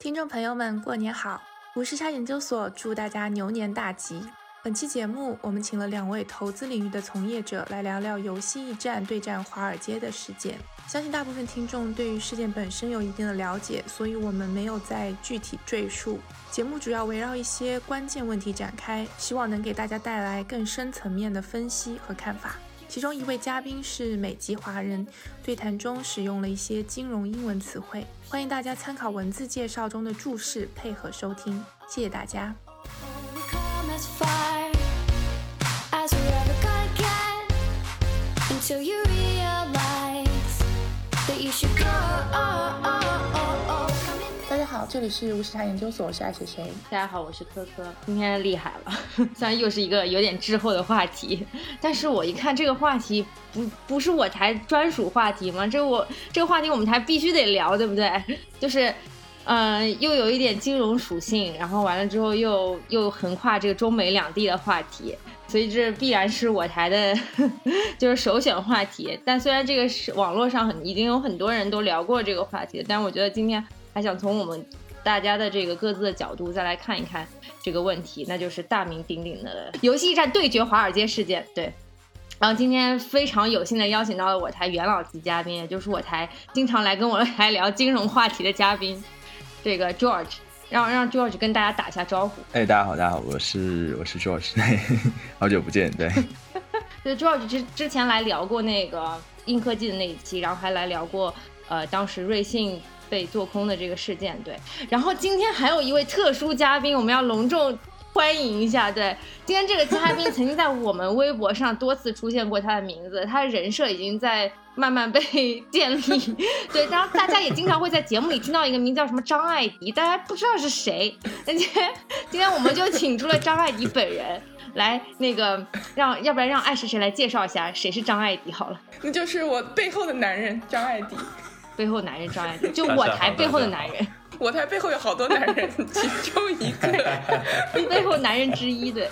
听众朋友们，过年好！吴世差研究所祝大家牛年大吉。本期节目，我们请了两位投资领域的从业者来聊聊游戏驿站对战华尔街的事件。相信大部分听众对于事件本身有一定的了解，所以我们没有再具体赘述。节目主要围绕一些关键问题展开，希望能给大家带来更深层面的分析和看法。其中一位嘉宾是美籍华人，对谈中使用了一些金融英文词汇，欢迎大家参考文字介绍中的注释配合收听。谢谢大家。until you reach 这里是无时差研究所，我是爱谁谁。大家好，我是科科。今天厉害了，虽然又是一个有点滞后的话题，但是我一看这个话题不不是我台专属话题吗？这我这个话题我们台必须得聊，对不对？就是，嗯，又有一点金融属性，然后完了之后又又横跨这个中美两地的话题。所以这必然是我台的，就是首选话题。但虽然这个是网络上很已经有很多人都聊过这个话题，但我觉得今天还想从我们大家的这个各自的角度再来看一看这个问题，那就是大名鼎鼎的游戏战对决华尔街事件。对，然后今天非常有幸的邀请到了我台元老级嘉宾，也就是我台经常来跟我来聊金融话题的嘉宾，这个 George。让让 George 跟大家打一下招呼。哎，大家好，大家好，我是我是 George，好久不见，对。对，George 之之前来聊过那个硬科技的那一期，然后还来聊过呃当时瑞信被做空的这个事件，对。然后今天还有一位特殊嘉宾，我们要隆重。欢迎一下，对，今天这个嘉宾曾经在我们微博上多次出现过他的名字，他人设已经在慢慢被 建立，对，然后大家也经常会在节目里听到一个名叫什么张艾迪，大家不知道是谁，今天今天我们就请出了张艾迪本人来，那个让要不然让爱谁谁来介绍一下谁是张艾迪好了，那就是我背后的男人张艾迪，背后男人张爱迪，就我台背后的男人。我台背后有好多男人，其中一个，背后男人之一对。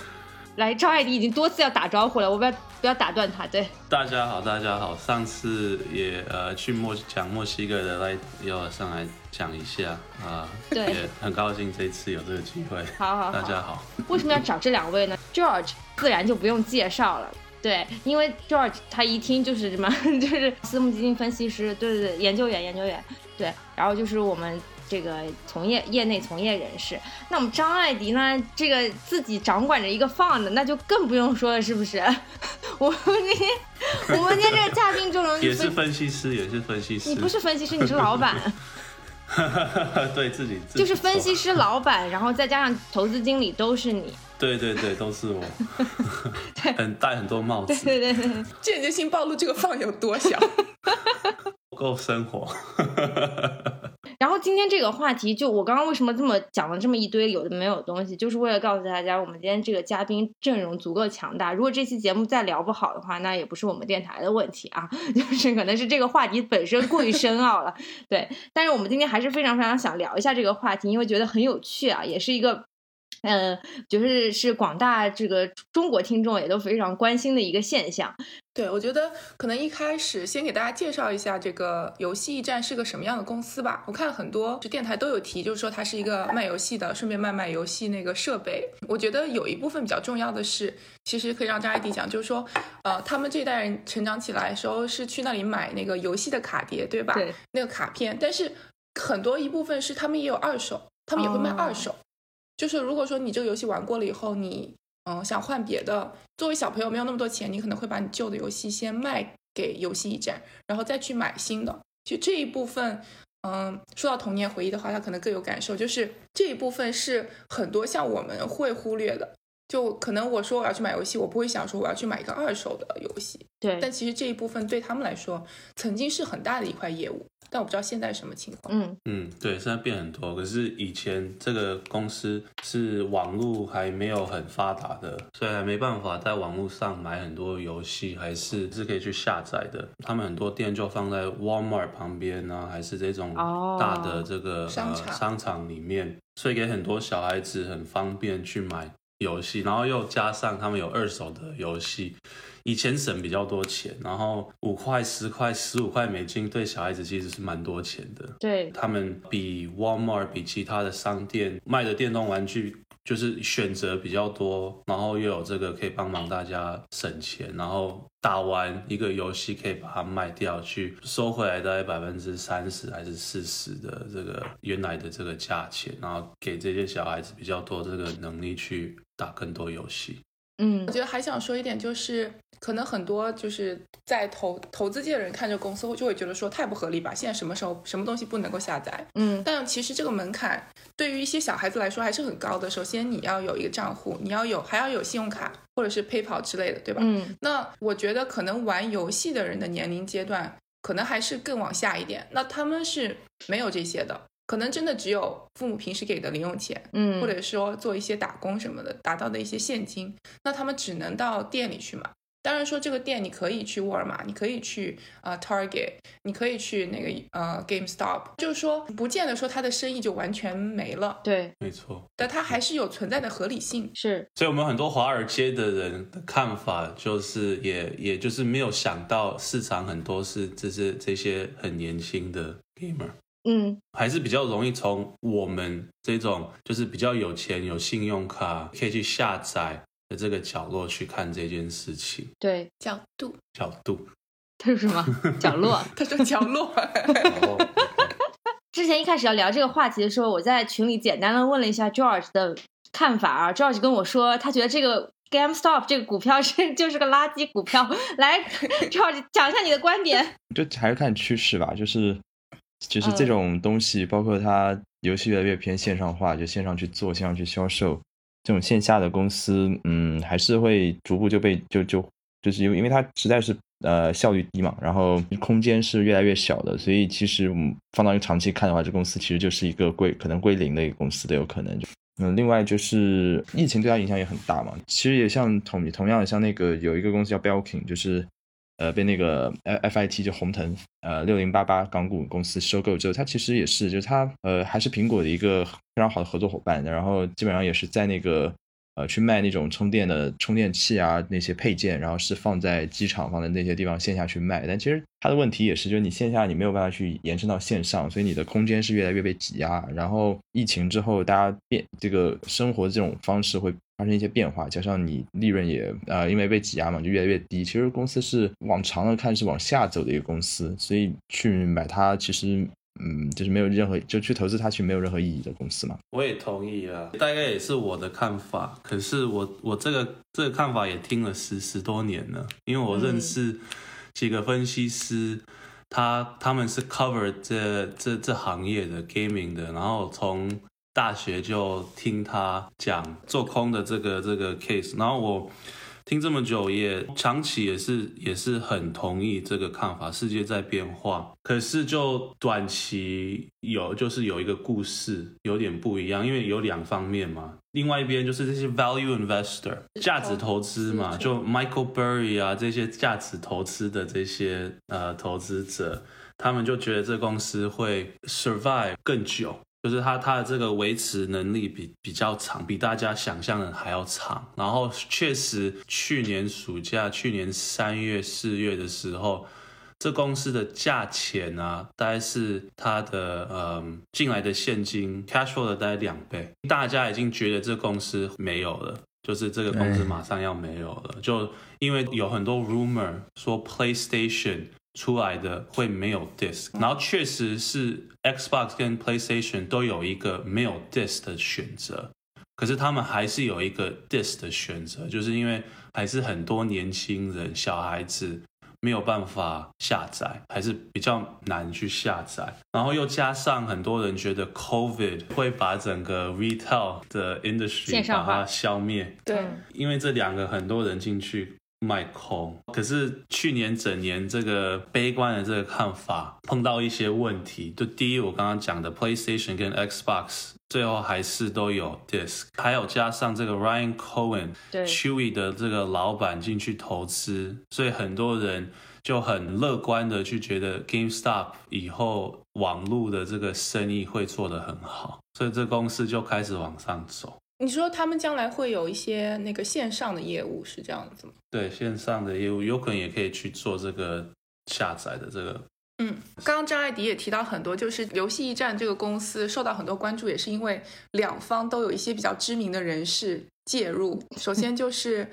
来，张爱迪已经多次要打招呼了，我不要不要打断他。对，大家好，大家好，上次也呃去墨讲墨西哥的来要上来讲一下啊，对，也很高兴这次有这个机会。好好，大家好。为什么要找这两位呢？George 自然就不用介绍了，对，因为 George 他一听就是什么，就是私募基金分析师，对对对，研究员研究员，对，然后就是我们。这个从业业内从业人士，那我们张艾迪呢？这个自己掌管着一个 fund，那就更不用说了，是不是？我们今天我们今天这个嘉宾阵容也是分析师，也是分析师。你不是分析师，你是老板。对自己就是分析师、老板，然后再加上投资经理，都是你。对对对，都是我。很戴很多帽子。对对对，间接性暴露这个放有多小。不够生活。然后今天这个话题，就我刚刚为什么这么讲了这么一堆有的没有东西，就是为了告诉大家，我们今天这个嘉宾阵容足够强大。如果这期节目再聊不好的话，那也不是我们电台的问题啊，就是可能是这个话题本身过于深奥了。对，但是我们今天还是非常非常想聊一下这个话题，因为觉得很有趣啊，也是一个。嗯，就是是广大这个中国听众也都非常关心的一个现象。对，我觉得可能一开始先给大家介绍一下这个游戏驿站是个什么样的公司吧。我看很多电台都有提，就是说它是一个卖游戏的，顺便卖卖游戏那个设备。我觉得有一部分比较重要的是，其实可以让张艾迪讲，就是说，呃，他们这一代人成长起来的时候是去那里买那个游戏的卡碟，对吧？对。那个卡片，但是很多一部分是他们也有二手，他们也会卖二手。就是如果说你这个游戏玩过了以后，你嗯想换别的，作为小朋友没有那么多钱，你可能会把你旧的游戏先卖给游戏驿站，然后再去买新的。其实这一部分，嗯，说到童年回忆的话，他可能更有感受。就是这一部分是很多像我们会忽略的。就可能我说我要去买游戏，我不会想说我要去买一个二手的游戏。对。但其实这一部分对他们来说，曾经是很大的一块业务。但我不知道现在什么情况。嗯嗯，对，现在变很多。可是以前这个公司是网络还没有很发达的，所以还没办法在网络上买很多游戏，还是是可以去下载的。他们很多店就放在 Walmart 旁边呢，还是这种大的这个商场商场里面，所以给很多小孩子很方便去买游戏，然后又加上他们有二手的游戏，以前省比较多钱，然后五块、十块、十五块美金对小孩子其实是蛮多钱的。对，他们比 Walmart 比其他的商店卖的电动玩具就是选择比较多，然后又有这个可以帮忙大家省钱，然后打完一个游戏可以把它卖掉，去收回来大概百分之三十还是四十的这个原来的这个价钱，然后给这些小孩子比较多这个能力去打更多游戏。嗯我觉得还想说一点，就是可能很多就是在投投资界的人看这个公司，就会觉得说太不合理吧？现在什么时候什么东西不能够下载？嗯但其实这个门槛对于一些小孩子来说还是很高的。首先你要有一个账户，你要有还要有信用卡或者是 PayPal 之类的，对吧？嗯那我觉得可能玩游戏的人的年龄阶段，可能还是更往下一点。那他们是没有这些的，可能真的只有父母平时给的零用钱，嗯，或者说做一些打工什么的，达到的一些现金，那他们只能到店里去买。当然说这个店你可以去沃尔玛，你可以去呃 Target，你可以去那个呃 GameStop，就是说不见得说他的生意就完全没了，对，没错，但它还是有存在的合理性。是，所以我们很多华尔街的人的看法就是也也就是没有想到市场很多是这些这些很年轻的 gamer。嗯还是比较容易从我们这种就是比较有钱、有信用卡可以去下载的这个角落去看这件事情对，角度，角度。它是什么 角落？他说角落，之前一开始要聊这个话题的时候，我在群里简单的问了一下 George 的看法啊，George 跟我说，他觉得这个 GameStop 这个股票是就是个垃圾股票。来，George 讲一下你的观点。就还是看趋势吧，就是就是这嗯种东西，包括它游戏越来越偏线上化，就线上去做，线上去销售，这种线下的公司，嗯，还是会逐步就被就就就是因为因为它实在是呃效率低嘛，然后空间是越来越小的，所以其实我们放到一个长期看的话，这公司其实就是一个归可能归零的一个公司都有可能。嗯，另外就是疫情对它影响也很大嘛，其实也像同同样像那个有一个公司叫 Belkin，就是呃被那个 F I T 就红腾呃六零八八港股公司收购之后，它其实也是就是它呃还是苹果的一个非常好的合作伙伴，然后基本上也是在那个呃去卖那种充电的充电器啊那些配件，然后是放在机场放在那些地方线下去卖，但其实它的问题也是就是你线下你没有办法去延伸到线上，所以你的空间是越来越被挤压，然后疫情之后大家变这个生活这种方式会发生一些变化，加上你利润也呃因为被挤压嘛，就越来越低。其实公司是往长了看是往下走的一个公司，所以去买它其实嗯就是没有任何就去投资它其实没有任何意义的公司嘛。我也同意啊，大概也是我的看法。可是我我这个这个看法也听了十十多年了，因为我认识几个分析师，他他们是 cover 这这这行业的 gaming 的，然后从大学就听他讲做空的这个这个 case，然后我听这么久也长期也是也是很同意这个看法，世界在变化，可是就短期有就是有一个故事有点不一样，因为有两方面嘛，另外一边就是这些 value investor 价值投资嘛，就 Michael Burry 啊这些价值投资的这些呃投资者，他们就觉得这公司会 survive 更久。就是它它的这个维持能力比比较长，比大家想象的还要长。然后确实，去年暑假、去年三月、四月的时候，这公司的价钱啊，大概是它的嗯进来的现金 cash flow 的大概两倍。大家已经觉得这公司没有了，就是这个公司马上要没有了，就因为有很多 rumor 说 PlayStation。出来的会没有 disc，然后确实是 Xbox 跟 PlayStation 都有一个没有 disc 的选择，可是他们还是有一个 disc 的选择，就是因为还是很多年轻人、小孩子没有办法下载，还是比较难去下载，然后又加上很多人觉得 COVID 会把整个 retail 的 industry 把它消灭，对，嗯因为这两个很多人进去卖空，可是去年整年这个悲观的这个看法碰到一些问题。就第一，我刚刚讲的 PlayStation 跟 Xbox 最后还是都有 disc，还有加上这个 Ryan Cohen 对 Chewy 的这个老板进去投资，所以很多人就很乐观的去觉得 GameStop 以后网络的这个生意会做得很好，所以这公司就开始往上走。你说他们将来会有一些那个线上的业务是这样子吗？对，线上的业务有可能也可以去做这个下载的这个。嗯，刚刚张艾迪也提到很多，就是游戏驿站这个公司受到很多关注，也是因为两方都有一些比较知名的人士介入。首先就是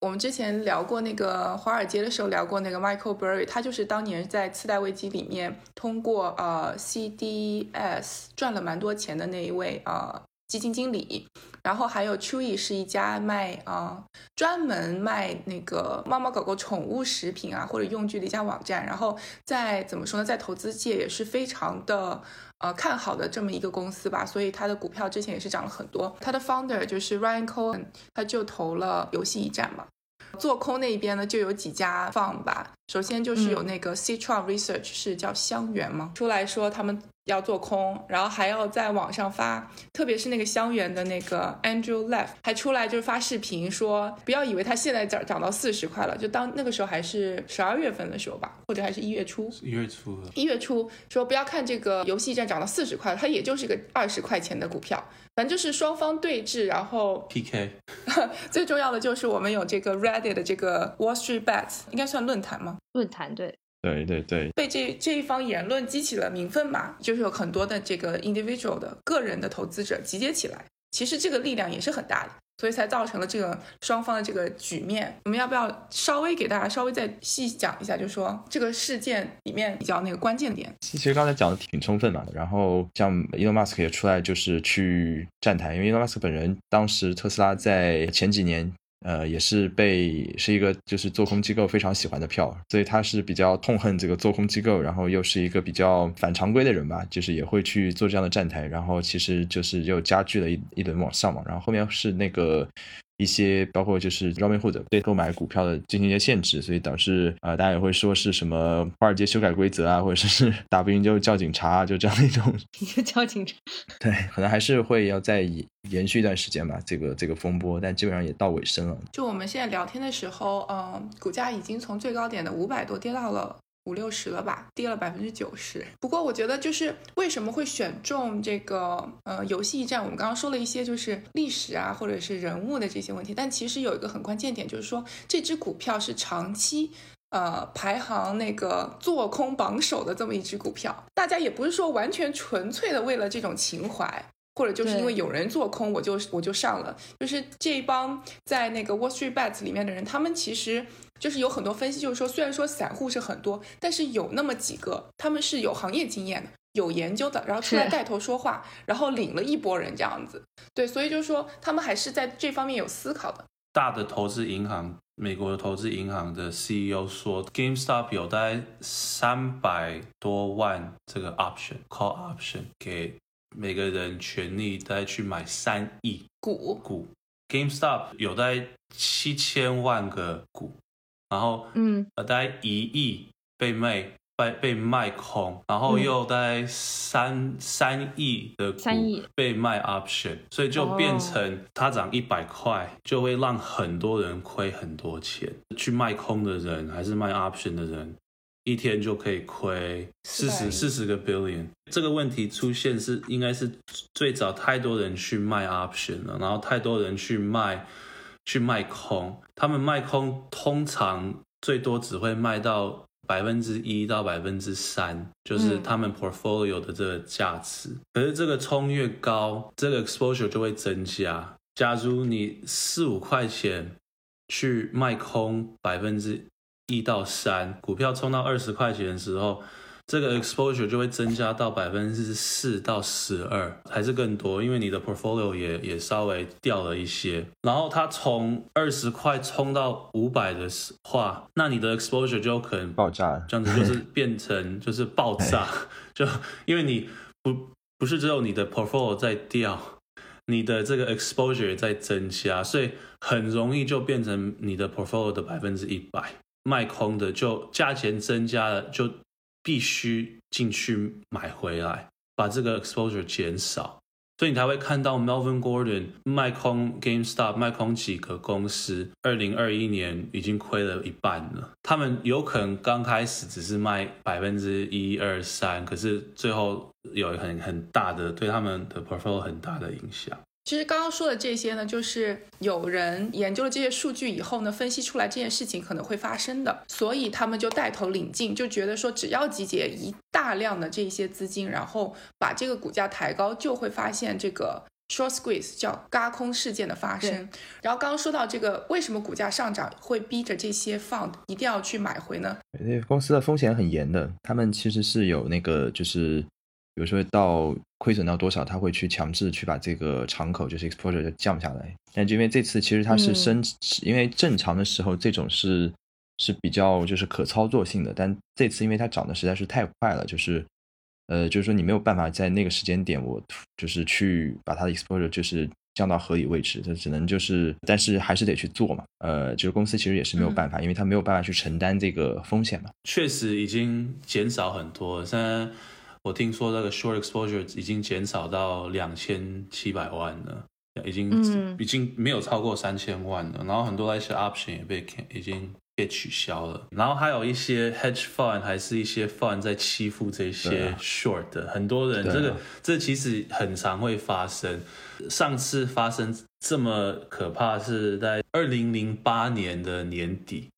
我们之前聊过那个华尔街的时候聊过那个 Michael Burry，他就是当年在次贷危机里面通过呃 CDS 赚了蛮多钱的那一位呃基金经理，然后还有 Chewy 是一家卖啊专门卖那个猫猫狗狗宠物食品啊或者用具的一家网站，然后在怎么说呢，在投资界也是非常的呃看好的这么一个公司吧，所以它的股票之前也是涨了很多。它的 founder 就是 Ryan Cohen，他就投了游戏驿站嘛。做空那边呢，就有几家放吧。首先就是有那个 Citron Research，是叫香园吗？出来说他们要做空，然后还要在网上发，特别是那个香园的那个 Andrew Left，还出来就是发视频说，不要以为它现在涨涨到四十块了，就当那个时候还是十二月份的时候吧，或者还是一月初。一月初。一月初说不要看这个游戏站涨到四十块，它也就是个二十块钱的股票。反正就是双方对峙，然后 PK。最重要的就是我们有这个 Reddit 的这个 Wall Street Bets，应该算论坛吗？论坛对，对对对，被这这一方言论激起了民愤嘛，就是有很多的这个 individual 的个人的投资者集结起来，其实这个力量也是很大的。所以才造成了这个双方的这个局面。我们要不要稍微给大家稍微再细讲一下，就是说这个事件里面比较那个关键点？其实刚才讲的挺充分嘛。然后像 Elon Musk 也出来就是去站台，因为 Elon Musk 本人当时特斯拉在前几年。呃，也是被是一个就是做空机构非常喜欢的票，所以他是比较痛恨这个做空机构，然后又是一个比较反常规的人吧，就是也会去做这样的站台，然后其实就是又加剧了一一轮往上嘛，然后后面是那个。一些包括就是 Robinhood 对购买股票的进行一些限制，所以导致啊，大家也会说是什么华尔街修改规则啊，或者说是打不赢就叫警察，啊就这样的一种。就叫警察。对，可能还是会要再延续一段时间吧，这个这个风波，但基本上也到尾声了。就我们现在聊天的时候，嗯，股价已经从最高点的五百多跌到了。五六十了吧，跌了百分之九十。不过我觉得就是为什么会选中这个呃游戏驿站？我们刚刚说了一些就是历史啊，或者是人物的这些问题。但其实有一个很关键点，就是说这只股票是长期呃排行那个做空榜首的这么一只股票。大家也不是说完全纯粹的为了这种情怀。或者就是因为有人做空，我就我就上了。就是这一帮在那个 Wall Street Bets 里面的人，他们其实就是有很多分析，就是说虽然说散户是很多，但是有那么几个他们是有行业经验的、有研究的，然后出来带头说话，然后领了一波人这样子。对，所以就是说他们还是在这方面有思考的。大的投资银行，美国的投资银行的 CEO 说，GameStop 有大概三百多万这个 option call option 给。每个人权利再去买三亿股。股，GameStop 有大概七千万个股，然后嗯，呃，大概一亿被卖被被卖空，然后又大概三三亿的股被卖 option，所以就变成它涨一百块就会让很多人亏很多钱，去卖空的人还是卖 option 的人。一天就可以亏四十四十个 billion，这个问题出现是应该是最早太多人去卖 option 了，然后太多人去卖去卖空，他们卖空通常最多只会卖到百分之一到百分之三，就是他们 portfolio 的这个价值。可是这个冲越高，这个 exposure 就会增加。假如你四五块钱去卖空百分之。一到三，股票冲到二十块钱的时候，这个 exposure 就会增加到百分之四到十二，还是更多，因为你的 portfolio 也也稍微掉了一些。然后它从二十块冲到五百的话，那你的 exposure 就可能爆炸，这样子就是 变成就是爆炸，就因为你不不是只有你的 portfolio 在掉，你的这个 exposure 在增加，所以很容易就变成你的 portfolio 的百分之一百。卖空的就价钱增加了，就必须进去买回来，把这个 exposure 减少，所以你才会看到 Melvin Gordon 卖空 GameStop 卖空几个公司，二零二一年已经亏了一半了。他们有可能刚开始只是卖百分之一二三，可是最后有很很大的对他们的 portfolio 很大的影响。其实刚刚说的这些呢，就是有人研究了这些数据以后呢，分析出来这件事情可能会发生的，所以他们就带头领进，就觉得说只要集结一大量的这些资金，然后把这个股价抬高，就会发现这个 short squeeze 叫嘎空事件的发生。然后刚刚说到这个，为什么股价上涨会逼着这些 fund 一定要去买回呢？这公司的风险很严的，他们其实是有那个就是。比如说到亏损到多少，他会去强制去把这个敞口就是 exposure 就降下来。但就因为这次其实它是升，因为正常的时候这种是是比较就是可操作性的，但这次因为它涨的实在是太快了，就是呃就是说你没有办法在那个时间点我就是去把它的 exposure 就是降到合理位置，它只能就是但是还是得去做嘛。呃，就是公司其实也是没有办法，因为它没有办法去承担这个风险嘛。确实已经减少很多，现在。我听说那个 short exposure 已经减少到两千七百万了，已经已经没有超过三千万了。然后很多那些 option 也被已经被取消了。然后还有一些 hedge fund 还是一些 fund 在欺负这些 short 的很多人。这个这其实很常会发生。上次发生这么可怕是在二零零八年的年底。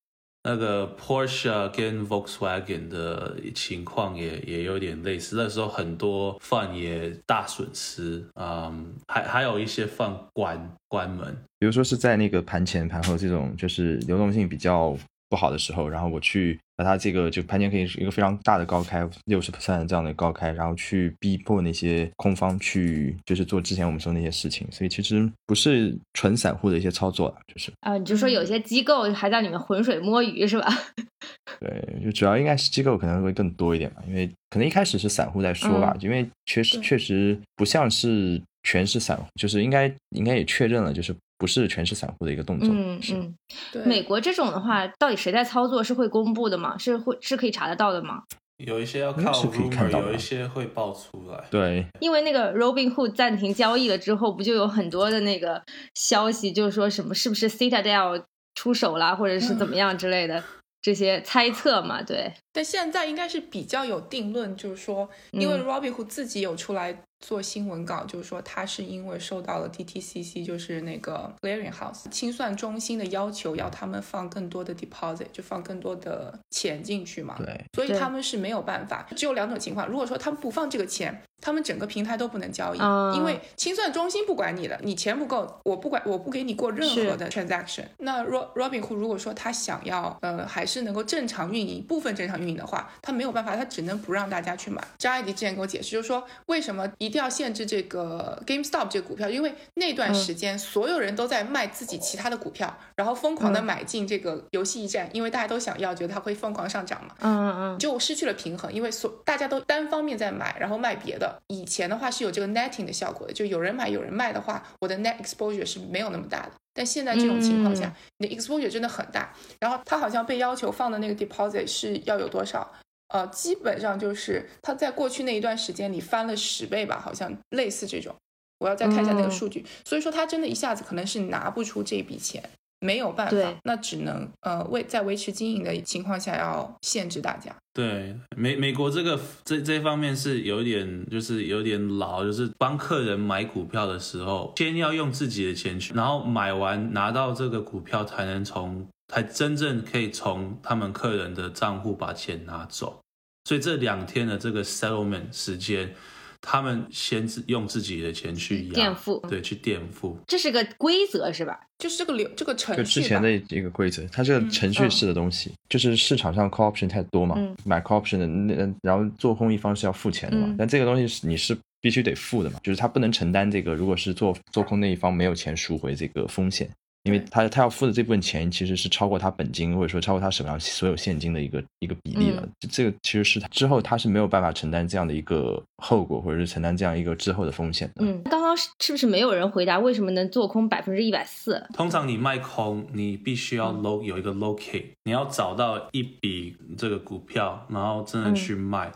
那个 Porsche 跟 Volkswagen 的情况也也有点类似，那时候很多饭也大损失，嗯，还还有一些饭关关门，比如说是在那个盘前盘后这种就是流动性比较。不好的时候，然后我去把它这个就盘前可以是一个非常大的高开，六十 percent 这样的高开，然后去逼迫那些空方去就是做之前我们说那些事情，所以其实不是纯散户的一些操作，就是啊，你就说有些机构还在里面浑水摸鱼是吧？对，就主要应该是机构可能会更多一点吧，因为可能一开始是散户在说吧，因为确实确实不像是全是散户，就是应该应该也确认了，就是。不是全是散户的一个动作。嗯嗯，对。美国这种的话，到底谁在操作是会公布的吗？是会是可以查得到的吗？有一些要靠 rumor，有一些会爆出来。对，因为那个 Robinhood 暂停交易了之后，不就有很多的那个消息，就是说什么是不是 Citadel 出手啦，或者是怎么样之类的这些猜测嘛？对。但现在应该是比较有定论，就是说，因为 Robinhood 自己有出来。做新闻稿就是说，他是因为受到了 DTCC，就是那个 clearing house 清算中心的要求，要他们放更多的 deposit，就放更多的钱进去嘛。对，所以他们是没有办法。只有两种情况，如果说他们不放这个钱，他们整个平台都不能交易，因为清算中心不管你的，你钱不够，我不管，我不给你过任何的 transaction。那 Robinhood 如果说他想要，呃，还是能够正常运营，部分正常运营的话，他没有办法，他只能不让大家去买。张艾迪之前跟我解释，就是说为什么一。一定要限制这个 GameStop 这个股票，因为那段时间所有人都在卖自己其他的股票，然后疯狂的买进这个游戏驿站，因为大家都想要，觉得它会疯狂上涨嘛。嗯嗯嗯，就失去了平衡，因为所大家都单方面在买，然后卖别的。以前的话是有这个 netting 的效果的，就有人买有人卖的话，我的 net exposure 是没有那么大的。但现在这种情况下，你的 exposure 真的很大。然后他好像被要求放的那个 deposit 是要有多少？呃，基本上就是他在过去那一段时间里翻了十倍吧，好像类似这种。我要再看一下那个数据。所以说，他真的一下子可能是拿不出这笔钱，没有办法，那只能呃为在维持经营的情况下要限制大家。对，美美国这个这这方面是有点就是有点老，就是帮客人买股票的时候，先要用自己的钱去，然后买完拿到这个股票才能从。才真正可以从他们客人的账户把钱拿走，所以这两天的这个 settlement 时间，他们先自用自己的钱去垫付，对，去垫付，这是个规则是吧？就是这个流这个程序，就之前的一个规则，它是个程序式的东西，就是市场上 call option 太多嘛，买 call option 的那然后做空一方是要付钱的嘛，但这个东西是你是必须得付的嘛，就是他不能承担这个，如果是做做空那一方没有钱赎回这个风险。因为他他要付的这部分钱其实是超过他本金或者说超过他手上所有现金的一个一个比例了，这个其实是他之后他是没有办法承担这样的一个后果或者是承担这样一个之后的风险的。嗯，刚刚是不是没有人回答为什么能做空百分之一百四？通常你卖空，你必须要 low 有一个 locate，你要找到一笔这个股票，然后真的去卖。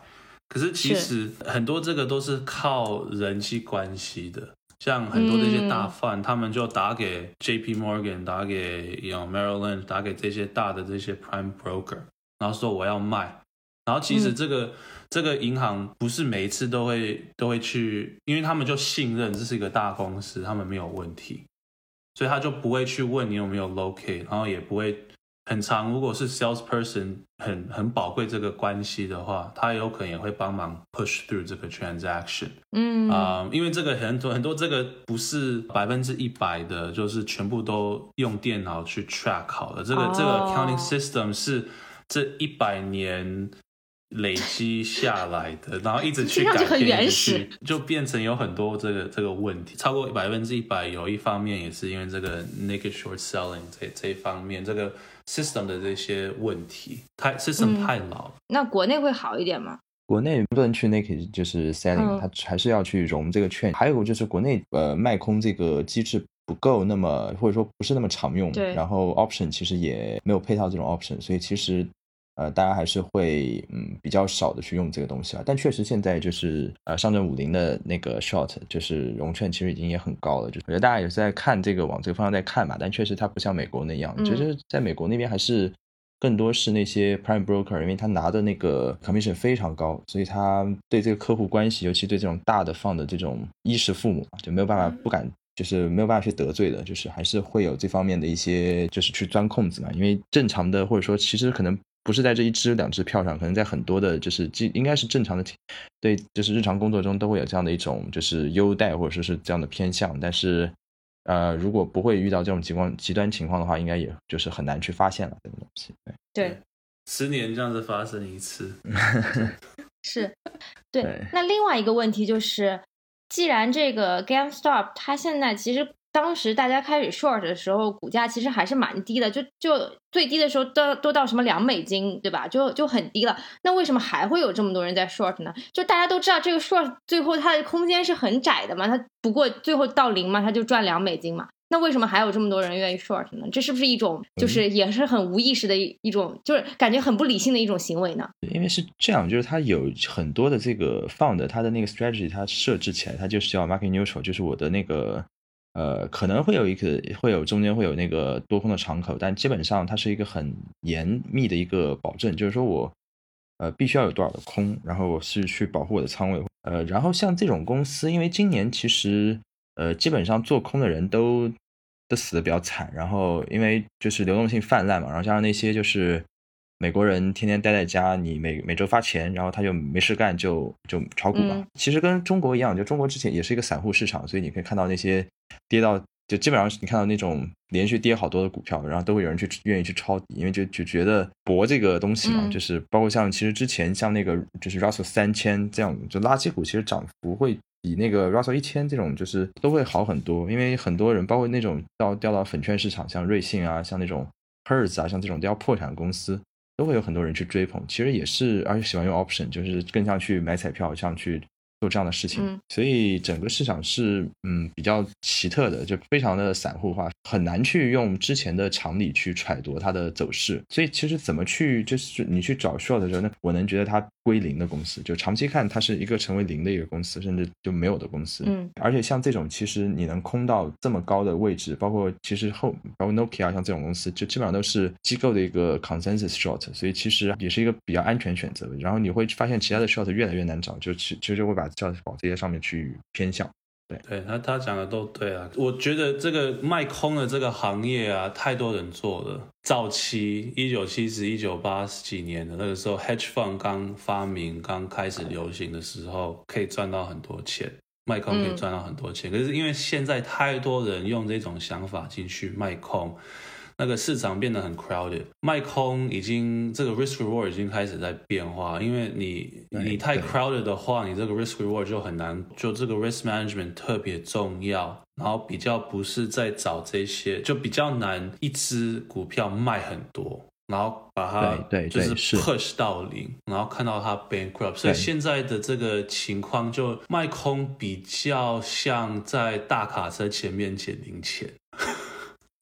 可是其实很多这个都是靠人际关系的。像很多这些大贩，他们就打给 J P Morgan，打给 y o Merrill Lynch，打给这些大的这些 Prime Broker，然后说我要卖，然后其实这个、这个银行不是每一次都会都会去，因为他们就信任这是一个大公司，他们没有问题，所以他就不会去问你有没有 locate，然后也不会很长。如果是 salesperson 很很宝贵这个关系的话，他有可能也会帮忙 push through 这个 transaction。嗯啊、因为这个很多很多这个不是百分之一百的，就是全部都用电脑去 track 好的。这个、这个哦 accounting system 是这一百年累积下来的，然后一直去改变，去就变成有很多这个这个问题，超过百分之一百。有一方面也是因为这个 naked short selling 这这一方面，这个 system 的这些问题，太 system 嗯太老了。那国内会好一点吗？国内不能去 naked 就是 selling，、嗯它还是要去融这个券。还有就是国内呃卖空这个机制不够那么或者说不是那么常用，对然后 option 其实也没有配套这种 option，所以其实呃大家还是会嗯比较少的去用这个东西啊。但确实现在就是呃上证五零的那个 short 就是融券其实已经也很高了，就我觉得大家也是在看这个往这个方向在看嘛，但确实它不像美国那样，嗯就是在美国那边还是。更多是那些 prime broker，因为他拿的那个 commission 非常高，所以他对这个客户关系，尤其对这种大的放的这种衣食父母，就没有办法不敢，就是没有办法去得罪的，就是还是会有这方面的一些，就是去钻空子嘛。因为正常的或者说其实可能不是在这一支两支票上，可能在很多的，就是既应该是正常的，对，就是日常工作中都会有这样的一种就是优待或者说是这样的偏向，但是。呃，如果不会遇到这种极光极端情况的话，应该也就是很难去发现了这个东西。对，对，十年这样子发生一次，是，对对。那另外一个问题就是，既然这个 GameStop 它现在其实当时大家开始 short 的时候，股价其实还是蛮低的，就就最低的时候都都到什么两美金，对吧？就就很低了。那为什么还会有这么多人在 short 呢？就大家都知道这个 short 最后它的空间是很窄的嘛，它不过最后到零嘛，它就赚两美金嘛。那为什么还有这么多人愿意 short 呢？这是不是一种就是也是很无意识的一一种，就是感觉很不理性的一种行为呢？因为是这样，就是它有很多的这个 fund，它的那个 strategy 它设置起来，它就是叫 market neutral，就是我的那个呃可能会有一个会有中间会有那个多空的敞口，但基本上它是一个很严密的一个保证，就是说我呃必须要有多少的空，然后我是去保护我的仓位，呃，然后像这种公司，因为今年其实呃基本上做空的人都都死的比较惨，然后因为就是流动性泛滥嘛，然后加上那些就是。美国人天天待在家，你每每周发钱，然后他就没事干就就炒股嘛。嗯其实跟中国一样，就中国之前也是一个散户市场，所以你可以看到那些跌到就基本上你看到那种连续跌好多的股票，然后都会有人去愿意去抄底，因为就就觉得博这个东西嘛，嗯就是包括像其实之前像那个就是 Russell 三千这样，就垃圾股其实涨幅会。比那个 Russell 一千这种就是都会好很多，因为很多人包括那种到掉到粉券市场，像瑞幸啊，像那种 Hertz 啊，像这种都要破产的公司，都会有很多人去追捧。其实也是，而且喜欢用 option，就是更像去买彩票，像去做这样的事情。嗯所以整个市场是嗯比较奇特的，就非常的散户化，很难去用之前的常理去揣度它的走势。所以其实怎么去就是你去找 short 的时候，那我能觉得它归零的公司，就长期看它是一个成为零的一个公司，甚至就没有的公司。嗯，而且像这种，其实你能空到这么高的位置，包括其实后包括 Nokia 像这种公司，就基本上都是机构的一个 consensus short，所以其实也是一个比较安全选择。然后你会发现其他的 short 越来越难找，就其其实就会把 short 往这些上面去偏向。对，他他讲的都对啊。我觉得这个卖空的这个行业啊，太多人做了。早期一九七十、一九八几年的那个时候，hedge fund 刚发明、刚开始流行的时候，可以赚到很多钱，卖空可以赚到很多钱。可是因为现在太多人用这种想法进去卖空。那个市场变得很 crowded，卖空已经这个 risk reward 已经开始在变化，因为你你太 crowded 的话，你这个 risk reward 就很难，就这个 risk management 特别重要，然后比较不是在找这些，就比较难一只股票卖很多，然后把它对对就是。push 到零，然后看到它 bankrupt，所以对。现在的这个情况就卖空比较像在大卡车前面捡零钱。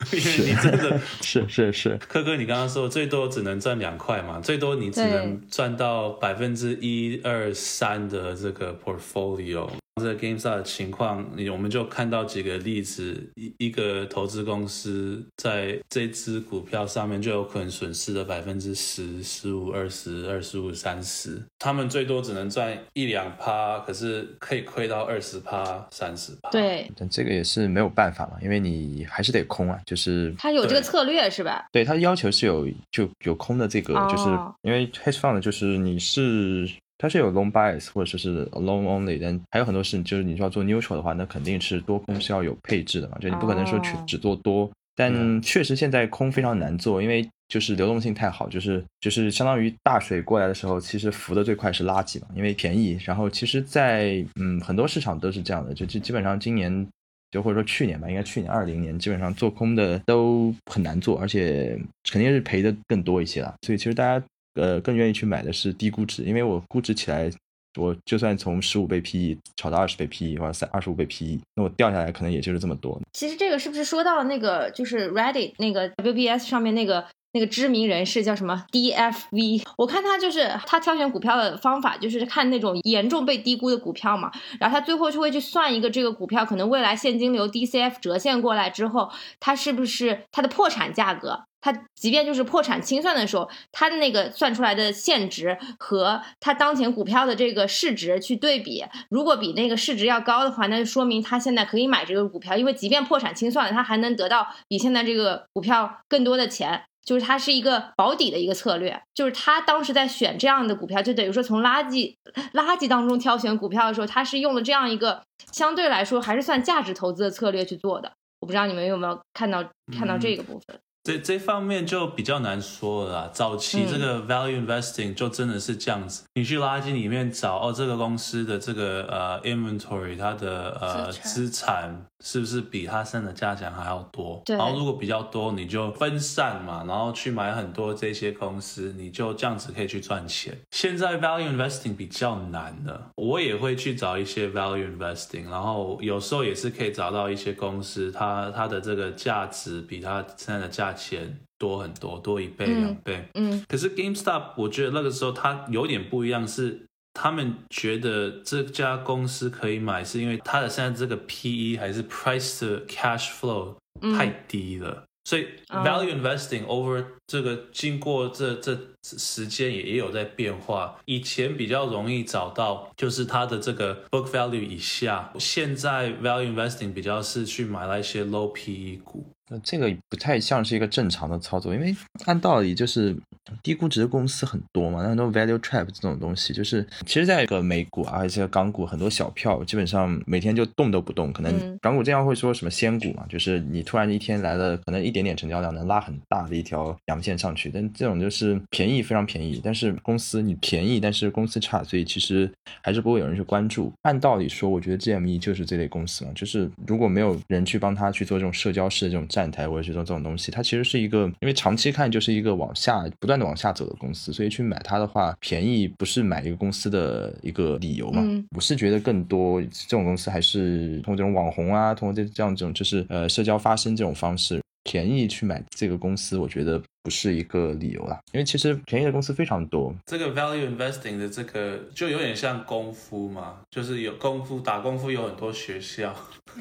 因为你真的 是是是，科哥，你刚刚说最多只能赚两块嘛，最多你只能赚到百分之一二三的这个 portfolio，这个 GameStop 的情况，你我们就看到几个例子，一一个投资公司在这只股票上面就有可能损失了百分之十、十五、二十、二十五、三十，他们最多只能赚一两趴，可是可以亏到二十趴、三十趴。对，但这个也是没有办法嘛，因为你还是得空啊，就是他有这个策略是吧？对他要求是有就有空的这个，就是哦因为 hedge fund 就是你是它是有 long bias 或者说是 long only，但还有很多事就是你说要做 neutral 的话，那肯定是多空是要有配置的嘛，就你不可能说去哦只做多。但确实现在空非常难做，因为就是流动性太好，就是就是相当于大水过来的时候，其实浮的最快是垃圾嘛，因为便宜。然后其实在，嗯很多市场都是这样的，就基基本上今年就或者说去年吧，应该去年二零年，基本上做空的都很难做，而且肯定是赔的更多一些了。所以其实大家呃更愿意去买的是低估值，因为我估值起来，我就算从十五倍 PE 炒到二十倍 PE 或者三二十五倍 PE，那我掉下来可能也就是这么多。其实这个是不是说到那个就是 Reddit 那个 WBS 上面那个那个知名人士叫什么 DFV？我看他就是他挑选股票的方法就是看那种严重被低估的股票嘛，然后他最后就会去算一个这个股票可能未来现金流 DCF 折现过来之后，它是不是它的破产价格。它即便就是破产清算的时候，他的那个算出来的现值和他当前股票的这个市值去对比，如果比那个市值要高的话，那就说明他现在可以买这个股票，因为即便破产清算了，它还能得到比现在这个股票更多的钱。就是它是一个保底的一个策略，就是他当时在选这样的股票，就等于说从垃圾垃圾当中挑选股票的时候，他是用了这样一个相对来说还是算价值投资的策略去做的。我不知道你们有没有看到看到这个部分。这这方面就比较难说了啦。早期这个 value investing 就真的是这样子，你去垃圾里面找哦，这个公司的这个呃 inventory 它的呃资产是不是比它剩的价钱还要多？对然后如果比较多，你就分散嘛，然后去买很多这些公司，你就这样子可以去赚钱。现在 value investing 比较难的，我也会去找一些 value investing，然后有时候也是可以找到一些公司，它它的这个价值比它现在的价钱多很多，多一倍嗯两倍。嗯可是 GameStop 我觉得那个时候它有点不一样，是他们觉得这家公司可以买，是因为它的现在这个 PE 还是 Price to Cash Flow 嗯太低了。所以哦 value investing over 这个经过这这时间也也有在变化。以前比较容易找到，就是它的这个 book value 以下。现在 value investing 比较是去买那些 low PE 股。那这个不太像是一个正常的操作，因为按道理就是低估值的公司很多嘛，那很多 value trap 这种东西，就是其实在一个美股啊，而且港股很多小票，基本上每天就动都不动，可能嗯港股这样会说什么仙股嘛，就是你突然一天来了，可能一点点成交量能拉很大的一条阳线上去，但这种就是便宜非常便宜，但是公司你便宜，但是公司差，所以其实还是不会有人去关注。按道理说，我觉得 GME 就是这类公司嘛，就是如果没有人去帮他去做这种社交式的这种站台或者去做这种东西，它其实是一个，因为长期看就是一个往下不断的往下走的公司，所以去买它的话，便宜不是买一个公司的一个理由嘛。嗯我是觉得更多这种公司还是通过这种网红啊，通过这这样这种就是呃社交发声这种方式。便宜去买这个公司，我觉得不是一个理由啦，因为其实便宜的公司非常多，这个 value investing 的这个就有点像功夫嘛，就是有功夫打功夫有很多学校，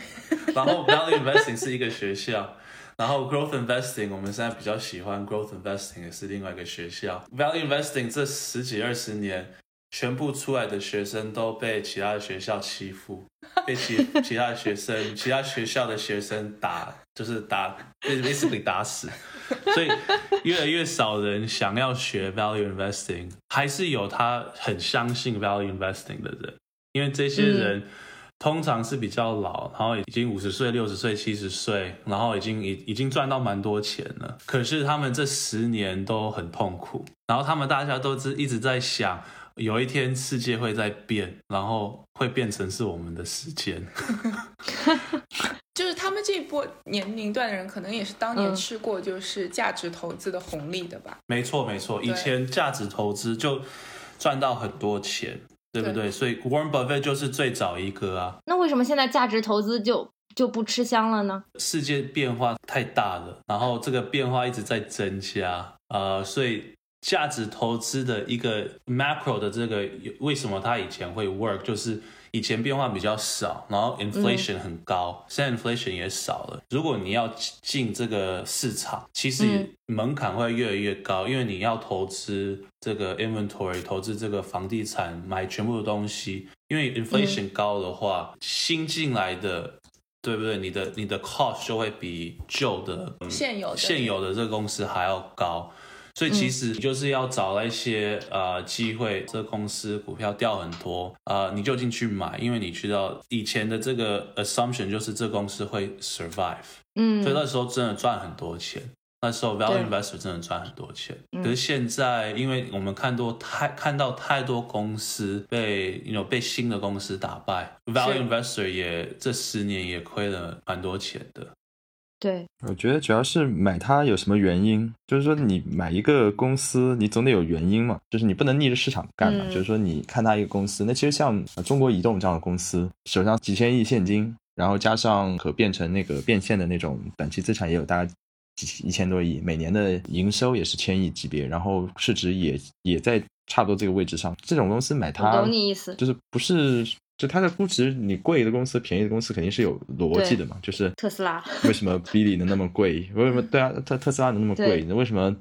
然后 value investing 是一个学校，然后 growth investing 我们现在比较喜欢 growth investing 也是另外一个学校。value investing 这十几二十年，全部出来的学生都被其他的学校欺负，被其其他的学生、其他学校的学生打，就是打被 basically 打死。所以越来越少人想要学 value investing，还是有他很相信 value investing 的人，因为这些人通常是比较老，然后已经五十岁、六十岁、七十岁，然后已经已已经赚到蛮多钱了。可是他们这十年都很痛苦，然后他们大家都是一直在想。有一天世界会在变，然后会变成是我们的时间。就是他们这一波年龄段的人，可能也是当年嗯吃过就是价值投资的红利的吧。没错，没错，以前价值投资就赚到很多钱，对不对？对所以 Warren Buffett 就是最早一个啊。那为什么现在价值投资就就不吃香了呢？世界变化太大了，然后这个变化一直在增加，呃，所以价值投资的一个 macro 的这个为什么它以前会 work，就是以前变化比较少，然后 inflation 很高，现在 inflation 也少了。如果你要进这个市场，其实门槛会越来越高，因为你要投资这个 inventory，投资这个房地产，买全部的东西。因为 inflation 高的话，新进来的，对不对？你的你的 cost 就会比旧的现有的现有的这个公司还要高。所以其实就是要找那些呃机会，这公司股票掉很多，呃，你就进去买，因为你知道以前的这个 assumption 就是这公司会 survive，嗯，所以那时候真的赚很多钱，那时候 value investor 真的赚很多钱。可是现在，因为我们看多太看到太多公司被有被新的公司打败，value investor 也这十年也亏了蛮多钱的。对，我觉得主要是买它有什么原因，就是说你买一个公司，你总得有原因嘛，就是你不能逆着市场干嘛。就是说你看它一个公司，那其实像中国移动这样的公司，手上几千亿现金，然后加上可变成那个变现的那种短期资产，也有大概几一千多亿，每年的营收也是千亿级别，然后市值也也在差不多这个位置上。这种公司买它，懂你意思，就是不是。就它的估值，你贵的公司、便宜的公司肯定是有逻辑的嘛。就是特斯拉为什么 l l 能那么贵？为什么对啊？特特斯拉能那么贵？那为什么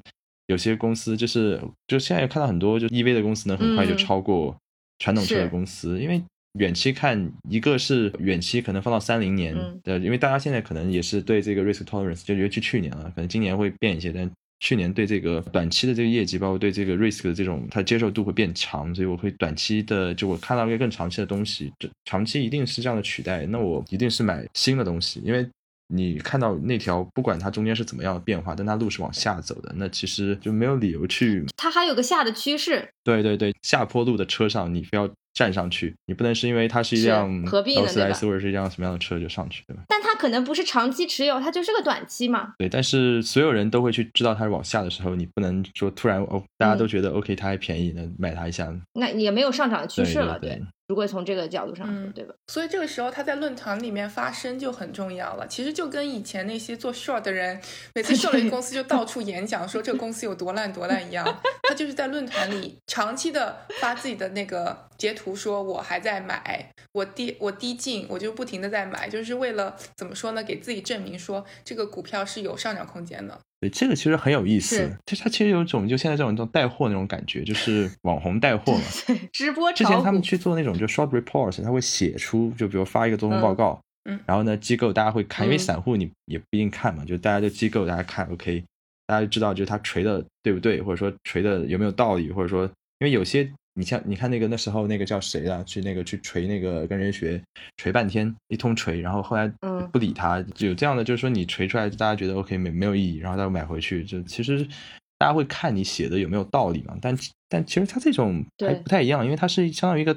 有些公司就是就现在看到很多就 EV 的公司能，很快就超过传统车的公司？因为远期看，一个是远期可能放到三零年，呃，因为大家现在可能也是对这个 risk tolerance，就尤其去年了，可能今年会变一些，但。去年对这个短期的这个业绩，包括对这个 risk 的这种，它接受度会变强，所以我会短期的就我看到一个更长期的东西，这长期一定是这样的取代，那我一定是买新的东西，因为你看到那条不管它中间是怎么样的变化，但它路是往下走的，那其实就没有理由去。它还有个下的趋势。对对对，下坡路的车上你非要。站上去，你不能是因为它是一辆劳斯莱斯或者是一辆什么样的车就上去，对吧？但它可能不是长期持有，它就是个短期嘛。对，但是所有人都会去知道它是往下的时候，你不能说突然哦，大家都觉得 OK，它还便宜，那买它一下，那也没有上涨的趋势了，对。如果从这个角度上说，对吧？所以这个时候他在论坛里面发声就很重要了。其实就跟以前那些做 short 的人，每次 short 公司就到处演讲说这个公司有多烂多烂一样。他就是在论坛里长期的发自己的那个截图，说我还在买，我低我低进，我就不停的在买，就是为了怎么说呢？给自己证明说这个股票是有上涨空间的。对，这个其实很有意思。就它其实有一种就现在这种这种带货那种感觉，就是网红带货嘛。直播之前他们去做那种就 short reports，他会写出就比如发一个多空报告，嗯，然后呢机构大家会看，因为散户你也不一定看嘛，就大家就机构大家看 OK，大家就知道就是他锤的对不对，或者说锤的有没有道理，或者说因为有些。你像你看那个那时候那个叫谁啊？去那个去锤那个跟人学锤半天一通锤，然后后来不理他，有这样的就是说你锤出来大家觉得 OK 没没有意义，然后他买回去就其实大家会看你写的有没有道理嘛？但但其实他这种还不太一样，因为它是相当于一个。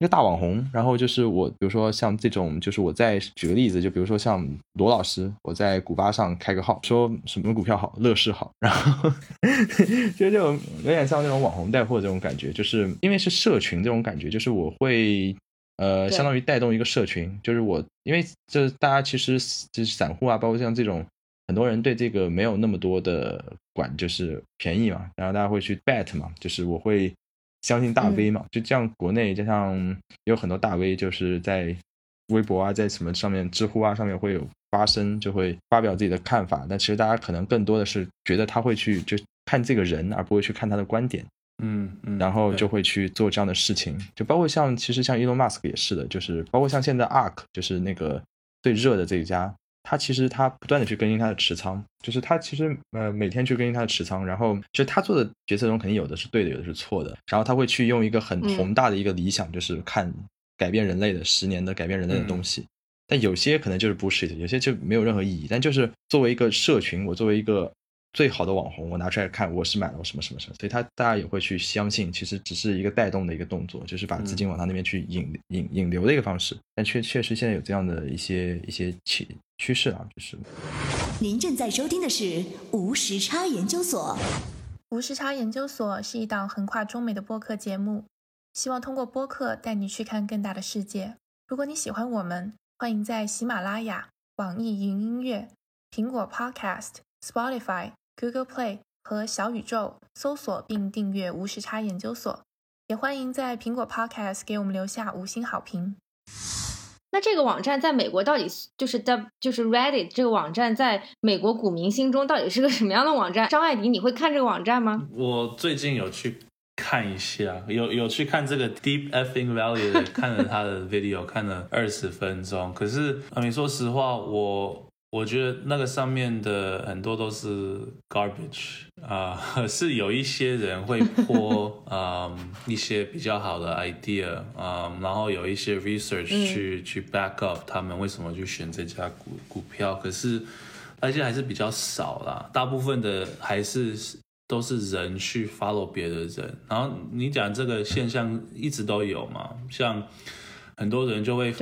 一个大网红，然后就是我，比如说像这种，就是我在举个例子，就比如说像罗老师，我在古巴上开个号，说什么股票好，乐视好，然后 就这种有点像那种网红带货这种感觉，就是因为是社群这种感觉，就是我会呃相当于带动一个社群，就是我因为这大家其实就是散户啊，包括像这种很多人对这个没有那么多的管，就是便宜嘛，然后大家会去 bet 嘛，就是我会。相信大 V 嘛，就这样，国内加上有很多大 V，就是在微博啊，在什么上面、知乎啊上面会有发声，就会发表自己的看法。但其实大家可能更多的是觉得他会去就看这个人，而不会去看他的观点。嗯嗯，然后就会去做这样的事情，就包括像其实像 Elon Musk 也是的，就是包括像现在 Ark，就是那个最热的这一家。他其实他不断的去更新他的持仓，就是他其实呃每天去更新他的持仓，然后其实他做的决策中肯定有的是对的，有的是错的，然后他会去用一个很宏大的一个理想，就是看改变人类的十年的改变人类的东西，但有些可能就是 bullshit，有些就没有任何意义，但就是作为一个社群，我作为一个。最好的网红，我拿出来看，我是买了什么什么什么，所以他大家也会去相信，其实只是一个带动的一个动作，就是把资金往他那边去引引引流的一个方式。但确确实现在有这样的一些一些趋趋势啊，就是。您正在收听的是无时差研究所。无时差研究所是一档横跨中美的播客节目，希望通过播客带你去看更大的世界。如果你喜欢我们，欢迎在喜马拉雅、网易云音乐、苹果 Podcast、Spotify。Google Play 和小宇宙搜索并订阅无时差研究所，也欢迎在苹果 Podcast 给我们留下五星好评。那这个网站在美国到底就是在就是 Reddit 这个网站在美国股民心中到底是个什么样的网站？张爱迪，你会看这个网站吗？我最近有去看一下，有有去看这个 Deep Effing Valley，看了他的 video，看了二十分钟。可是啊，你说实话，我。我觉得那个上面的很多都是 garbage 啊，是有一些人会泼啊 一些比较好的 idea 啊，然后有一些 research 去去 back up 他们为什么去选这家股股票，可是而且还是比较少啦，大部分的还是都是人去 follow 别的人，然后你讲这个现象一直都有嘛，像。很多人就会